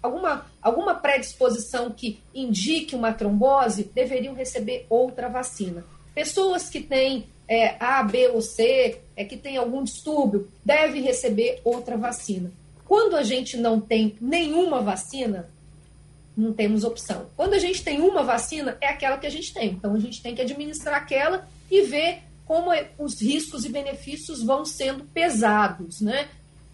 alguma, alguma predisposição que indique uma trombose, deveriam receber outra vacina. Pessoas que têm é, A, B ou C, é que tem algum distúrbio, deve receber outra vacina. Quando a gente não tem nenhuma vacina, não temos opção. Quando a gente tem uma vacina, é aquela que a gente tem. Então a gente tem que administrar aquela e ver como é, os riscos e benefícios vão sendo pesados, né?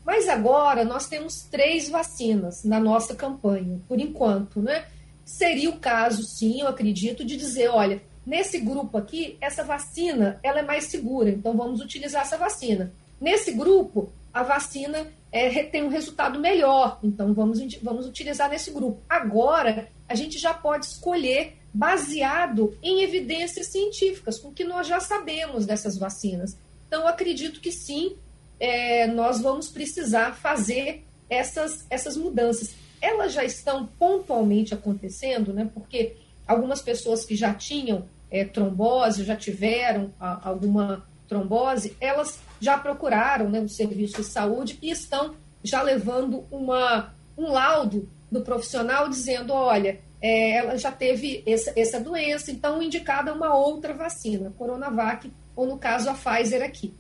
Mas agora nós temos três vacinas na nossa campanha, por enquanto, né? Seria o caso, sim, eu acredito, de dizer, olha, Nesse grupo aqui, essa vacina ela é mais segura, então vamos utilizar essa vacina. Nesse grupo, a vacina é, tem um resultado melhor, então vamos, vamos utilizar nesse grupo. Agora, a gente já pode escolher baseado em evidências científicas, com que nós já sabemos dessas vacinas. Então, acredito que sim, é, nós vamos precisar fazer essas, essas mudanças. Elas já estão pontualmente acontecendo, né? Porque Algumas pessoas que já tinham é, trombose, já tiveram a, alguma trombose, elas já procuraram né, o serviço de saúde e estão já levando uma, um laudo do profissional dizendo: olha, é, ela já teve essa, essa doença, então indicada uma outra vacina, Coronavac, ou no caso a Pfizer aqui.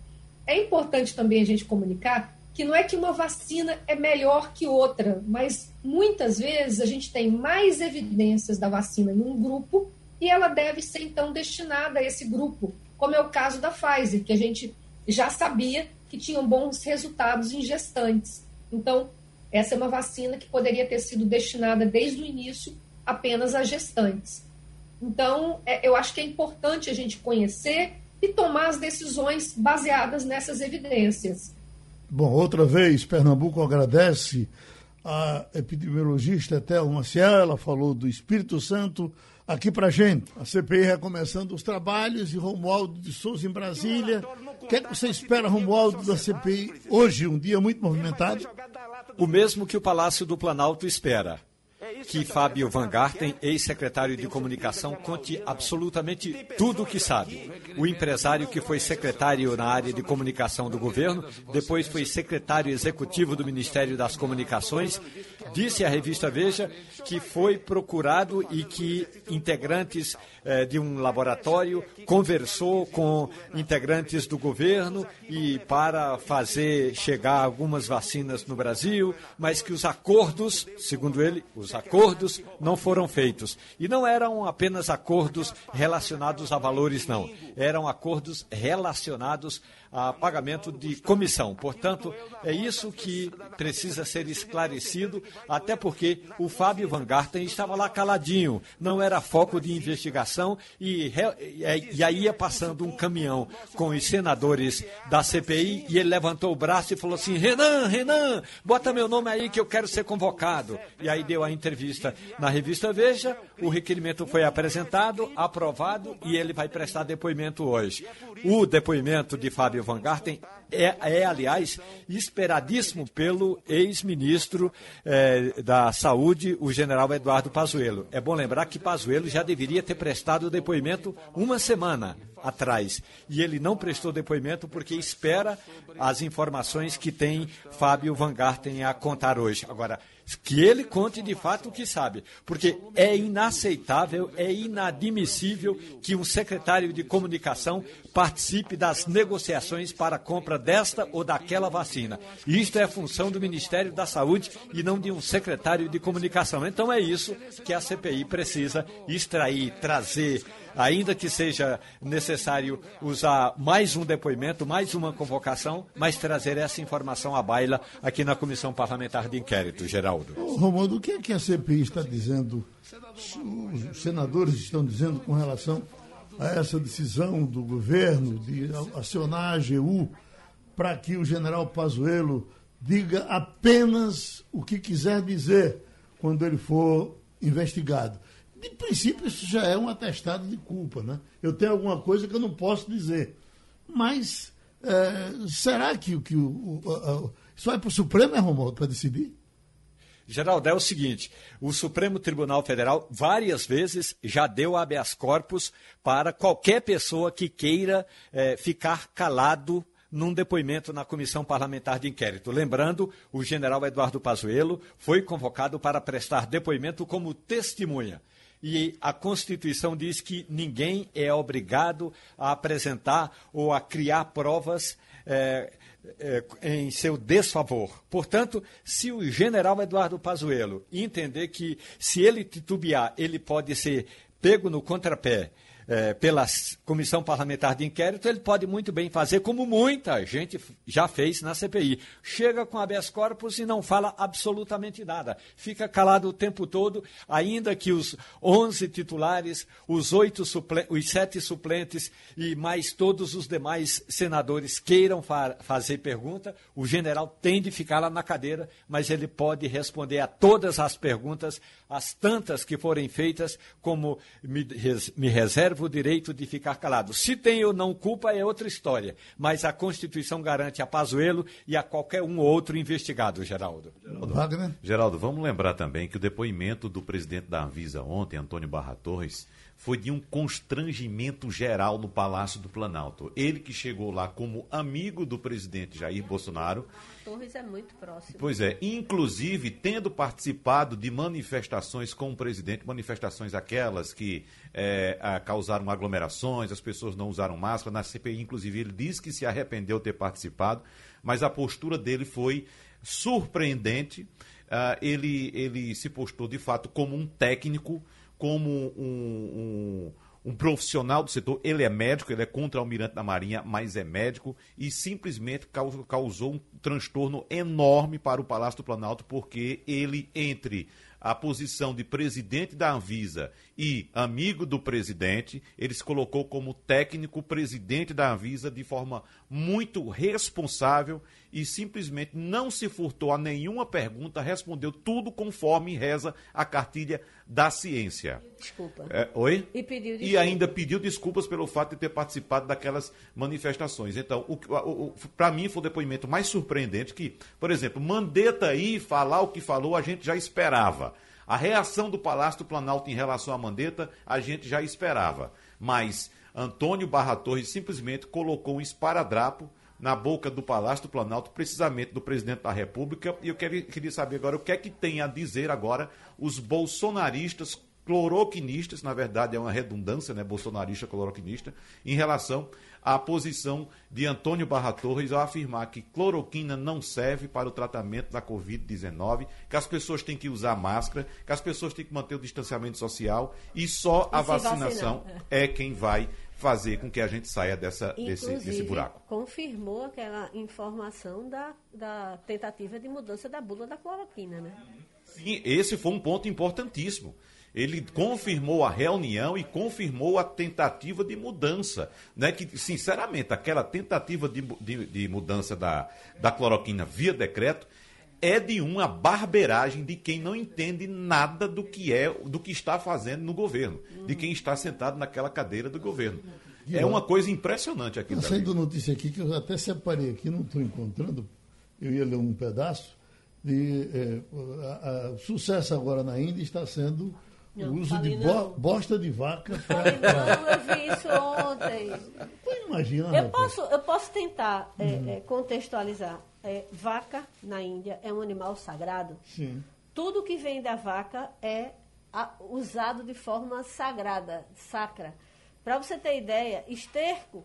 É importante também a gente comunicar que não é que uma vacina é melhor que outra, mas muitas vezes a gente tem mais evidências da vacina em um grupo e ela deve ser então destinada a esse grupo, como é o caso da Pfizer, que a gente já sabia que tinham bons resultados em gestantes. Então, essa é uma vacina que poderia ter sido destinada desde o início apenas a gestantes. Então, é, eu acho que é importante a gente conhecer e tomar as decisões baseadas nessas evidências. Bom, outra vez, Pernambuco agradece a epidemiologista Thelma Maciel, ela falou do Espírito Santo aqui para gente. A CPI recomeçando os trabalhos e Romualdo de Souza em Brasília. O que, é que você espera, Romualdo, da CPI hoje, um dia muito movimentado? O mesmo que o Palácio do Planalto espera que Fábio Van Garten, ex-secretário de comunicação, conte absolutamente tudo o que sabe. O empresário que foi secretário na área de comunicação do governo, depois foi secretário executivo do Ministério das Comunicações, disse à revista Veja que foi procurado e que integrantes eh, de um laboratório conversou com integrantes do governo e para fazer chegar algumas vacinas no Brasil, mas que os acordos, segundo ele, os acordos não foram feitos. E não eram apenas acordos relacionados a valores, não. Eram acordos relacionados a pagamento de comissão. Portanto, é isso que precisa ser esclarecido, até porque o Fábio Van Garten estava lá caladinho, não era foco de investigação e, e aí ia passando um caminhão com os senadores da CPI e ele levantou o braço e falou assim: Renan, Renan, bota meu nome aí que eu quero ser convocado. E aí deu a entrevista na revista Veja, o requerimento foi apresentado, aprovado e ele vai prestar depoimento hoje. O depoimento de Fábio Van Garten é, é aliás, esperadíssimo pelo ex-ministro eh, da Saúde, o general Eduardo Pazuello. É bom lembrar que Pazuello já deveria ter prestado o depoimento uma semana atrás. E ele não prestou depoimento porque espera as informações que tem Fábio Van Garten a contar hoje. Agora, que ele conte de fato o que sabe, porque é inaceitável, é inadmissível que um secretário de comunicação participe das negociações para a compra desta ou daquela vacina. Isto é função do Ministério da Saúde e não de um secretário de comunicação. Então é isso que a CPI precisa extrair, trazer, ainda que seja necessário usar mais um depoimento, mais uma convocação, mas trazer essa informação à baila aqui na Comissão Parlamentar de Inquérito, Geraldo. Romualdo, o que é que a CPI está dizendo, os senadores estão dizendo com relação a essa decisão do governo de acionar a AGU para que o general Pazuello diga apenas o que quiser dizer quando ele for investigado de princípio, isso já é um atestado de culpa, né? Eu tenho alguma coisa que eu não posso dizer. Mas é, será que, que o, o, o, isso vai para o Supremo, é, Romualdo, para decidir? Geraldo, é o seguinte: o Supremo Tribunal Federal várias vezes já deu habeas corpus para qualquer pessoa que queira é, ficar calado num depoimento na Comissão Parlamentar de Inquérito. Lembrando, o general Eduardo Pazuello foi convocado para prestar depoimento como testemunha e a Constituição diz que ninguém é obrigado a apresentar ou a criar provas é, é, em seu desfavor. Portanto, se o general Eduardo Pazuello entender que se ele titubear, ele pode ser pego no contrapé é, pela Comissão Parlamentar de Inquérito, ele pode muito bem fazer, como muita gente já fez na CPI. Chega com habeas corpus e não fala absolutamente nada. Fica calado o tempo todo, ainda que os 11 titulares, os, oito os sete suplentes e mais todos os demais senadores queiram fa fazer pergunta, o general tem de ficar lá na cadeira, mas ele pode responder a todas as perguntas, as tantas que forem feitas, como me, res me reserva reserva o direito de ficar calado. Se tem ou não culpa é outra história, mas a Constituição garante a Pazuello e a qualquer um ou outro investigado, Geraldo. Geraldo, Wagner? Geraldo, vamos lembrar também que o depoimento do presidente da Anvisa ontem, Antônio Barra Torres, foi de um constrangimento geral no Palácio do Planalto. Ele que chegou lá como amigo do presidente Jair Bolsonaro. Torres é muito próximo. Pois é, inclusive tendo participado de manifestações com o presidente, manifestações aquelas que é, causaram aglomerações, as pessoas não usaram máscara. Na CPI, inclusive, ele disse que se arrependeu de ter participado, mas a postura dele foi surpreendente. Uh, ele, ele se postou de fato como um técnico como um, um, um, profissional do setor. Ele é médico, ele é contra-almirante da Marinha, mas é médico e simplesmente causou, causou um transtorno enorme para o Palácio do Planalto, porque ele, entre a posição de presidente da Anvisa e amigo do presidente, ele se colocou como técnico presidente da Anvisa de forma muito responsável e simplesmente não se furtou a nenhuma pergunta, respondeu tudo conforme reza a cartilha da ciência. Desculpa. É, oi? E pediu desculpa. E ainda pediu desculpas pelo fato de ter participado daquelas manifestações. Então, o, o, o para mim foi o depoimento mais surpreendente que, por exemplo, Mandetta aí falar o que falou, a gente já esperava. A reação do Palácio do Planalto em relação a Mandetta, a gente já esperava. Mas Antônio Barra Torres simplesmente colocou um esparadrapo na boca do Palácio do Planalto, precisamente do presidente da República. E eu queria saber agora o que é que tem a dizer agora os bolsonaristas cloroquinistas, na verdade é uma redundância, né, bolsonarista cloroquinista, em relação à posição de Antônio Barra Torres ao afirmar que cloroquina não serve para o tratamento da Covid-19, que as pessoas têm que usar máscara, que as pessoas têm que manter o distanciamento social e só a vacinação é quem vai fazer com que a gente saia dessa, desse, desse buraco. confirmou aquela informação da, da tentativa de mudança da bula da cloroquina, né? Sim, esse foi um ponto importantíssimo. Ele confirmou a reunião e confirmou a tentativa de mudança. Né? Que, sinceramente, aquela tentativa de, de, de mudança da, da cloroquina via decreto é de uma barberagem de quem não entende nada do que é, do que está fazendo no governo, de quem está sentado naquela cadeira do governo. É uma coisa impressionante aqui. Está saindo notícia aqui que eu até separei aqui, não estou encontrando. Eu ia ler um pedaço de a, a, o sucesso agora na Índia está sendo não, o uso de bo, bosta de vaca para. Não, eu vi isso ontem. Imagina. Eu posso, eu posso tentar é, uhum. é, contextualizar é, vaca na Índia é um animal sagrado. Sim. Tudo que vem da vaca é a, usado de forma sagrada, sacra. Para você ter ideia, esterco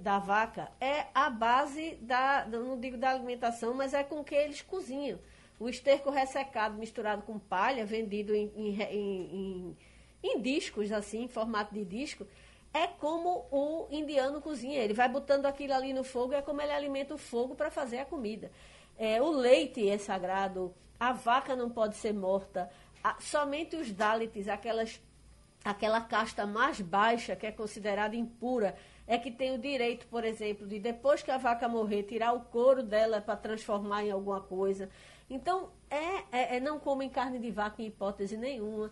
da vaca é a base da, não digo da alimentação, mas é com que eles cozinham. O esterco ressecado misturado com palha, vendido em, em, em, em discos, assim, em formato de disco, é como o indiano cozinha. Ele vai botando aquilo ali no fogo, é como ele alimenta o fogo para fazer a comida. É, o leite é sagrado, a vaca não pode ser morta. A, somente os Dalits, aquelas, aquela casta mais baixa, que é considerada impura, é que tem o direito, por exemplo, de depois que a vaca morrer, tirar o couro dela para transformar em alguma coisa. Então, é, é, é não comem carne de vaca em hipótese nenhuma.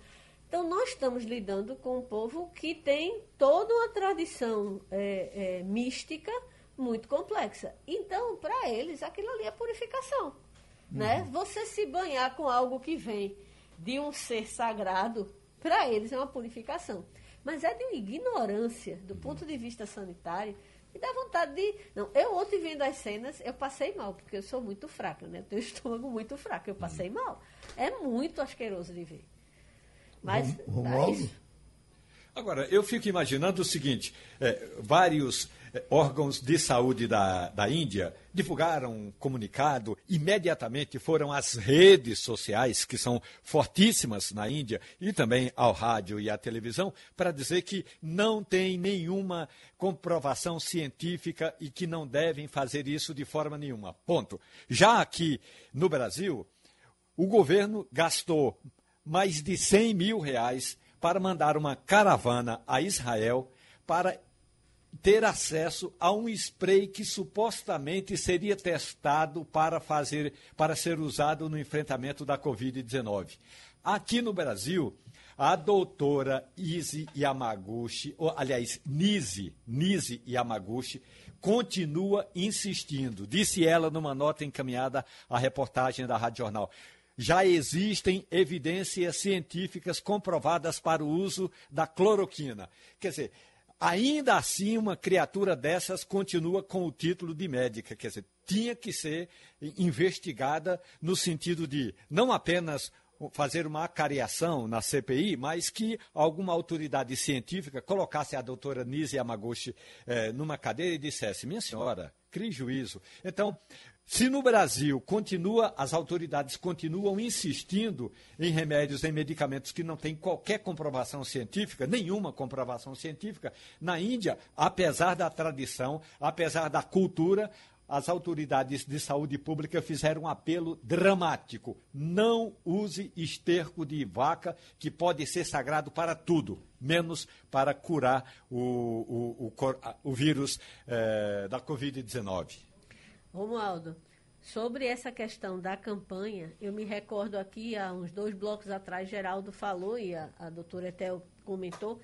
Então, nós estamos lidando com um povo que tem toda uma tradição é, é, mística muito complexa. Então, para eles, aquilo ali é purificação. Né? Uhum. Né? Você se banhar com algo que vem de um ser sagrado, para eles é uma purificação. Mas é de uma ignorância, do ponto de vista sanitário, e dá vontade de. Não, eu ontem vendo as cenas, eu passei mal, porque eu sou muito fraca, né? Eu tenho estômago muito fraco, eu passei uhum. mal. É muito asqueroso de ver. Mas Romualdo? Agora, eu fico imaginando o seguinte: é, vários órgãos de saúde da, da Índia divulgaram um comunicado, imediatamente foram às redes sociais, que são fortíssimas na Índia, e também ao rádio e à televisão, para dizer que não tem nenhuma comprovação científica e que não devem fazer isso de forma nenhuma. Ponto. Já aqui no Brasil, o governo gastou mais de 100 mil reais para mandar uma caravana a Israel para ter acesso a um spray que supostamente seria testado para fazer para ser usado no enfrentamento da COVID-19. Aqui no Brasil, a doutora Izzy Yamaguchi, ou, aliás, Nise, Nise Yamaguchi, continua insistindo, disse ela numa nota encaminhada à reportagem da Rádio Jornal já existem evidências científicas comprovadas para o uso da cloroquina. Quer dizer, ainda assim uma criatura dessas continua com o título de médica, quer dizer, tinha que ser investigada no sentido de não apenas fazer uma acariação na CPI, mas que alguma autoridade científica colocasse a doutora Nise Yamaguchi eh, numa cadeira e dissesse, minha senhora, crie juízo. Então, Se no Brasil continua, as autoridades continuam insistindo em remédios, em medicamentos que não têm qualquer comprovação científica, nenhuma comprovação científica, na Índia, apesar da tradição, apesar da cultura, as autoridades de saúde pública fizeram um apelo dramático: não use esterco de vaca, que pode ser sagrado para tudo, menos para curar o, o, o, o vírus eh, da Covid-19. Romualdo, sobre essa questão da campanha, eu me recordo aqui, há uns dois blocos atrás, Geraldo falou e a, a doutora Etel comentou,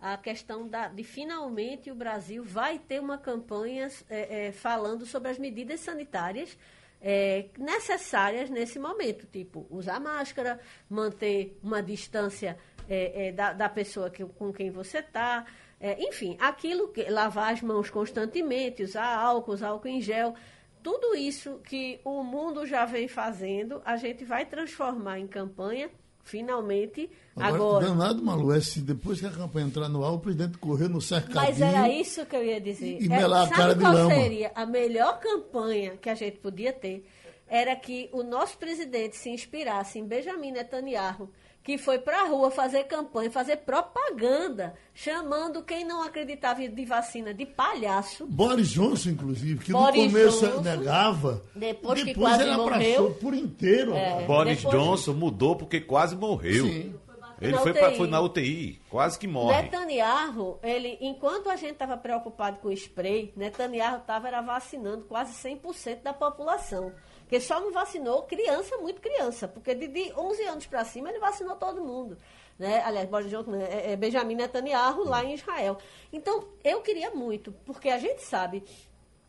a questão da, de finalmente o Brasil vai ter uma campanha é, é, falando sobre as medidas sanitárias é, necessárias nesse momento, tipo usar máscara, manter uma distância é, é, da, da, pessoa que, com quem você está, é, enfim, aquilo que lavar as mãos constantemente, usar álcool, usar álcool em gel tudo isso que o mundo já vem fazendo, a gente vai transformar em campanha, finalmente. Agora, agora... danado, Malu, é se depois que a campanha entrar no ar, o presidente correr no cercadinho... Mas era isso que eu ia dizer. E, melar é, a cara de qual lama. seria a melhor campanha que a gente podia ter? Era que o nosso presidente se inspirasse em Benjamin Netanyahu, que foi para a rua fazer campanha, fazer propaganda, chamando quem não acreditava de vacina de palhaço. Boris Johnson, inclusive, que Boris no começo Johnson, negava, depois, depois que quase ele morreu, por inteiro. É, Boris Johnson mudou porque quase morreu. Sim. Ele foi, pra, foi, na UTI, quase que morre. Netanyahu, ele, enquanto a gente estava preocupado com o spray, Netanyahu estava vacinando quase 100% da população. Porque só não vacinou criança, muito criança. Porque de, de 11 anos para cima ele vacinou todo mundo. Né? Aliás, Boris Johnson, né? é, é Benjamin Netanyahu lá em Israel. Então, eu queria muito, porque a gente sabe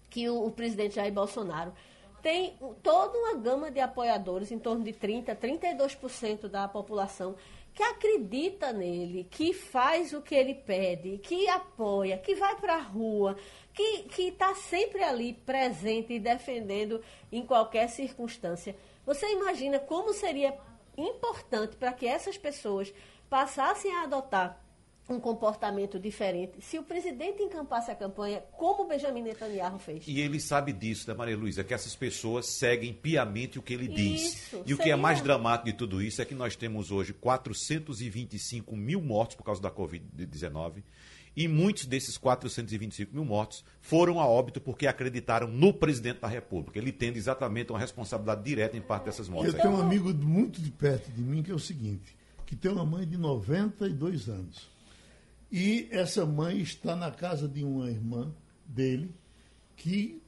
que o, o presidente Jair Bolsonaro tem toda uma gama de apoiadores, em torno de 30%, 32% da população, que acredita nele, que faz o que ele pede, que apoia, que vai para a rua, que está sempre ali presente e defendendo em qualquer circunstância. Você imagina como seria importante para que essas pessoas passassem a adotar um comportamento diferente se o presidente encampasse a campanha como Benjamin Netanyahu fez. E ele sabe disso, né, Maria Luísa? Que essas pessoas seguem piamente o que ele diz. Isso, e seria... o que é mais dramático de tudo isso é que nós temos hoje 425 mil mortos por causa da Covid-19 e muitos desses 425 mil mortos foram a óbito porque acreditaram no presidente da República. Ele tendo exatamente uma responsabilidade direta em parte dessas mortes. Eu tenho um amigo muito de perto de mim que é o seguinte, que tem uma mãe de 92 anos. E essa mãe está na casa de uma irmã dele que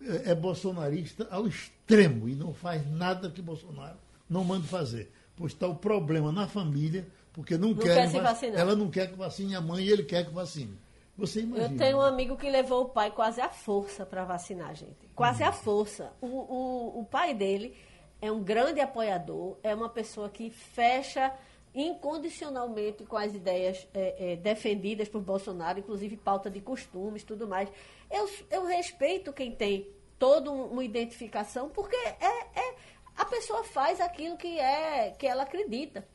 é, é bolsonarista ao extremo e não faz nada que Bolsonaro não manda fazer. Pois está o problema na família porque não, não quer, quer. Ela não quer que vacine a mãe e ele quer que vacine. Você imagina. Eu tenho um amigo que levou o pai quase à força para vacinar, gente. Quase à força. O, o, o pai dele é um grande apoiador, é uma pessoa que fecha incondicionalmente com as ideias é, é, defendidas por Bolsonaro, inclusive pauta de costumes, tudo mais. Eu, eu respeito quem tem toda uma identificação, porque é, é a pessoa faz aquilo que é que ela acredita.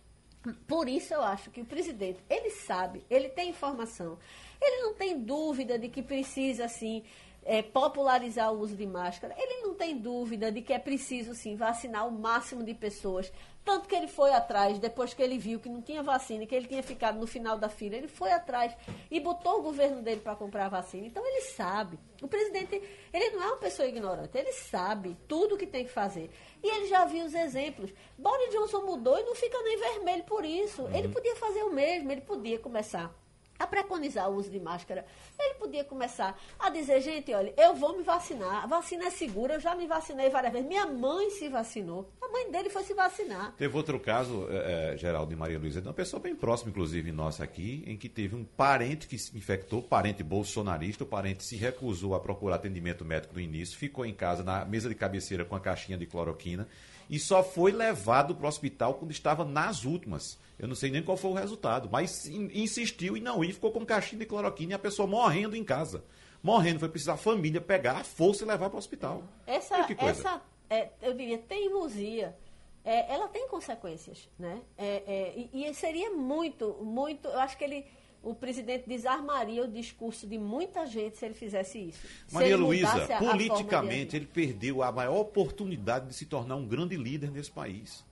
Por isso eu acho que o presidente, ele sabe, ele tem informação, ele não tem dúvida de que precisa, assim, é, popularizar o uso de máscara. Ele não tem dúvida de que é preciso, sim, vacinar o máximo de pessoas. Tanto que ele foi atrás, depois que ele viu que não tinha vacina e que ele tinha ficado no final da fila, ele foi atrás e botou o governo dele para comprar a vacina. Então ele sabe. O presidente, ele não é uma pessoa ignorante, ele sabe tudo o que tem que fazer. E ele já viu os exemplos. Boris Johnson mudou e não fica nem vermelho por isso. Uhum. Ele podia fazer o mesmo, ele podia começar a preconizar o uso de máscara, ele podia começar a dizer, gente, olha, eu vou me vacinar, a vacina é segura, eu já me vacinei várias vezes. Minha mãe se vacinou, a mãe dele foi se vacinar. Teve outro caso, é, Geraldo e Maria Luísa, de uma pessoa bem próxima, inclusive, nossa aqui, em que teve um parente que se infectou, parente bolsonarista, o parente se recusou a procurar atendimento médico no início, ficou em casa na mesa de cabeceira com a caixinha de cloroquina e só foi levado para o hospital quando estava nas últimas. Eu não sei nem qual foi o resultado, mas insistiu e não ir, ficou com caixinha de cloroquina e a pessoa morrendo em casa. Morrendo, foi precisar a família pegar a força e levar para o hospital. Essa, essa é, eu diria, teimosia, é, ela tem consequências, né? É, é, e, e, seria muito, muito, eu acho que ele, o presidente desarmaria o discurso de muita gente se ele fizesse isso. Maria Luísa, politicamente, ele perdeu a maior oportunidade de se tornar um grande líder nesse país.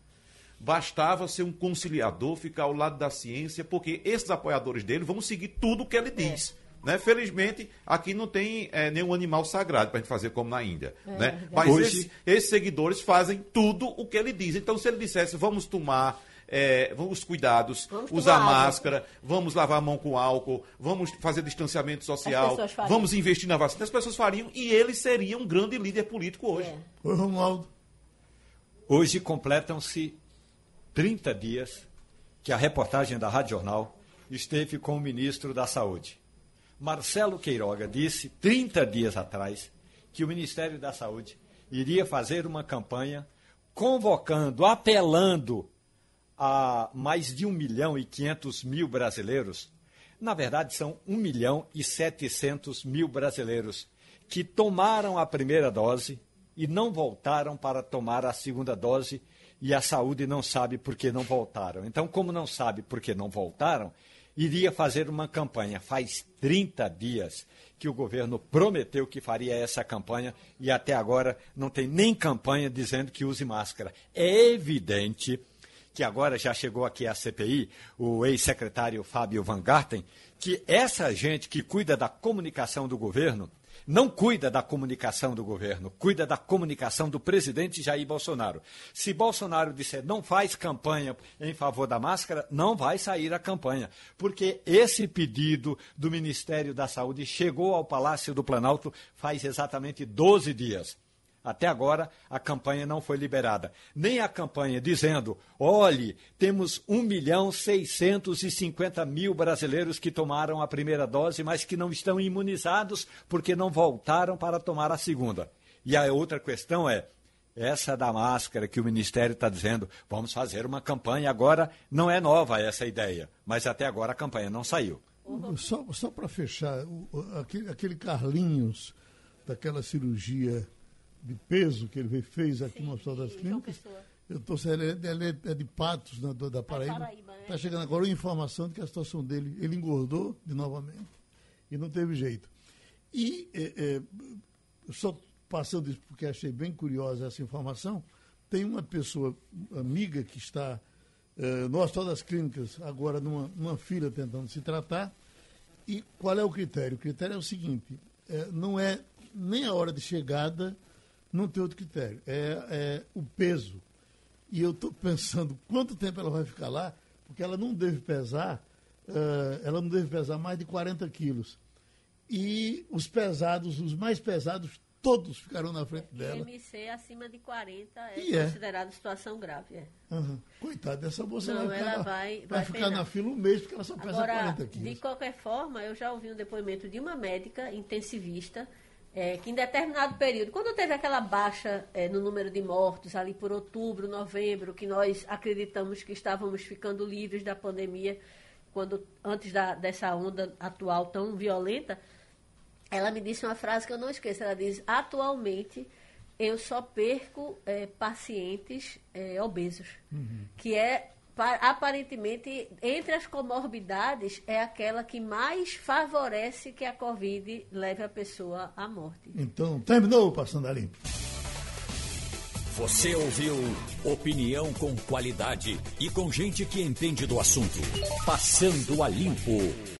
Bastava ser um conciliador, ficar ao lado da ciência, porque esses apoiadores dele vão seguir tudo o que ele diz. É. Né? Felizmente, aqui não tem é, nenhum animal sagrado para a gente fazer como na Índia. É, né? Mas esses, esses seguidores fazem tudo o que ele diz. Então, se ele dissesse, vamos tomar é, os cuidados, vamos usar máscara, água. vamos lavar a mão com álcool, vamos fazer distanciamento social, vamos investir na vacina. As pessoas fariam e ele seria um grande líder político hoje. É. Oi, Romualdo. Hoje completam-se 30 dias que a reportagem da Rádio Jornal esteve com o ministro da Saúde. Marcelo Queiroga disse 30 dias atrás que o Ministério da Saúde iria fazer uma campanha convocando, apelando a mais de 1 milhão e 500 mil brasileiros, na verdade são 1 milhão e 700 mil brasileiros que tomaram a primeira dose e não voltaram para tomar a segunda dose e a saúde não sabe por que não voltaram. Então, como não sabe por que não voltaram, iria fazer uma campanha. Faz 30 dias que o governo prometeu que faria essa campanha e até agora não tem nem campanha dizendo que use máscara. É evidente que agora já chegou aqui à CPI, o ex-secretário Fábio Van Garten, que essa gente que cuida da comunicação do governo não cuida da comunicação do governo, cuida da comunicação do presidente Jair Bolsonaro. Se Bolsonaro disser não faz campanha em favor da máscara, não vai sair a campanha, porque esse pedido do Ministério da Saúde chegou ao Palácio do Planalto faz exatamente 12 dias. Até agora, a campanha não foi liberada. Nem a campanha dizendo: olhe, temos 1 milhão 650 mil brasileiros que tomaram a primeira dose, mas que não estão imunizados porque não voltaram para tomar a segunda. E a outra questão é: essa da máscara que o Ministério está dizendo, vamos fazer uma campanha. Agora, não é nova essa ideia, mas até agora a campanha não saiu. Só, só para fechar, aquele, aquele Carlinhos daquela cirurgia de peso que ele fez aqui Sim, no Hospital das Clínicas. Eu estou ele, ele é de Patos, né, da Paraíba. Está né? Tá chegando agora a informação de que a situação dele, ele engordou de novamente e não teve jeito. E é, é, só passando isso porque achei bem curiosa essa informação, tem uma pessoa amiga que está é, no Hospital das Clínicas agora numa, numa fila tentando se tratar. E qual é o critério? O critério é o seguinte: é, não é nem a hora de chegada não tem outro critério. É, é o peso. E eu estou pensando quanto tempo ela vai ficar lá, porque ela não deve pesar, uh, ela não deve pesar mais de 40 quilos. E os pesados, os mais pesados, todos ficarão na frente dela. IMC acima de 40 é e é. considerado é. situação grave. É. Uhum. Coitada dessa moça, não, vai ficar, ela vai, vai, vai ficar na fila um mês, porque ela só pesa Agora, 40 quilos. De qualquer forma, eu já ouvi um depoimento de uma médica intensivista é, que em determinado período, quando teve aquela baixa é, no número de mortos, ali por outubro, novembro, que nós acreditamos que estávamos ficando livres da pandemia, quando antes da, dessa onda atual tão violenta, ela me disse uma frase que eu não esqueço. Ela diz: atualmente eu só perco é, pacientes é, obesos, uhum. que é aparentemente, entre as comorbidades, é aquela que mais favorece que a Covid leve a pessoa à morte. Então, terminou Passando a Limpo. Você ouviu opinião com qualidade e com gente que entende do assunto. Passando a Limpo.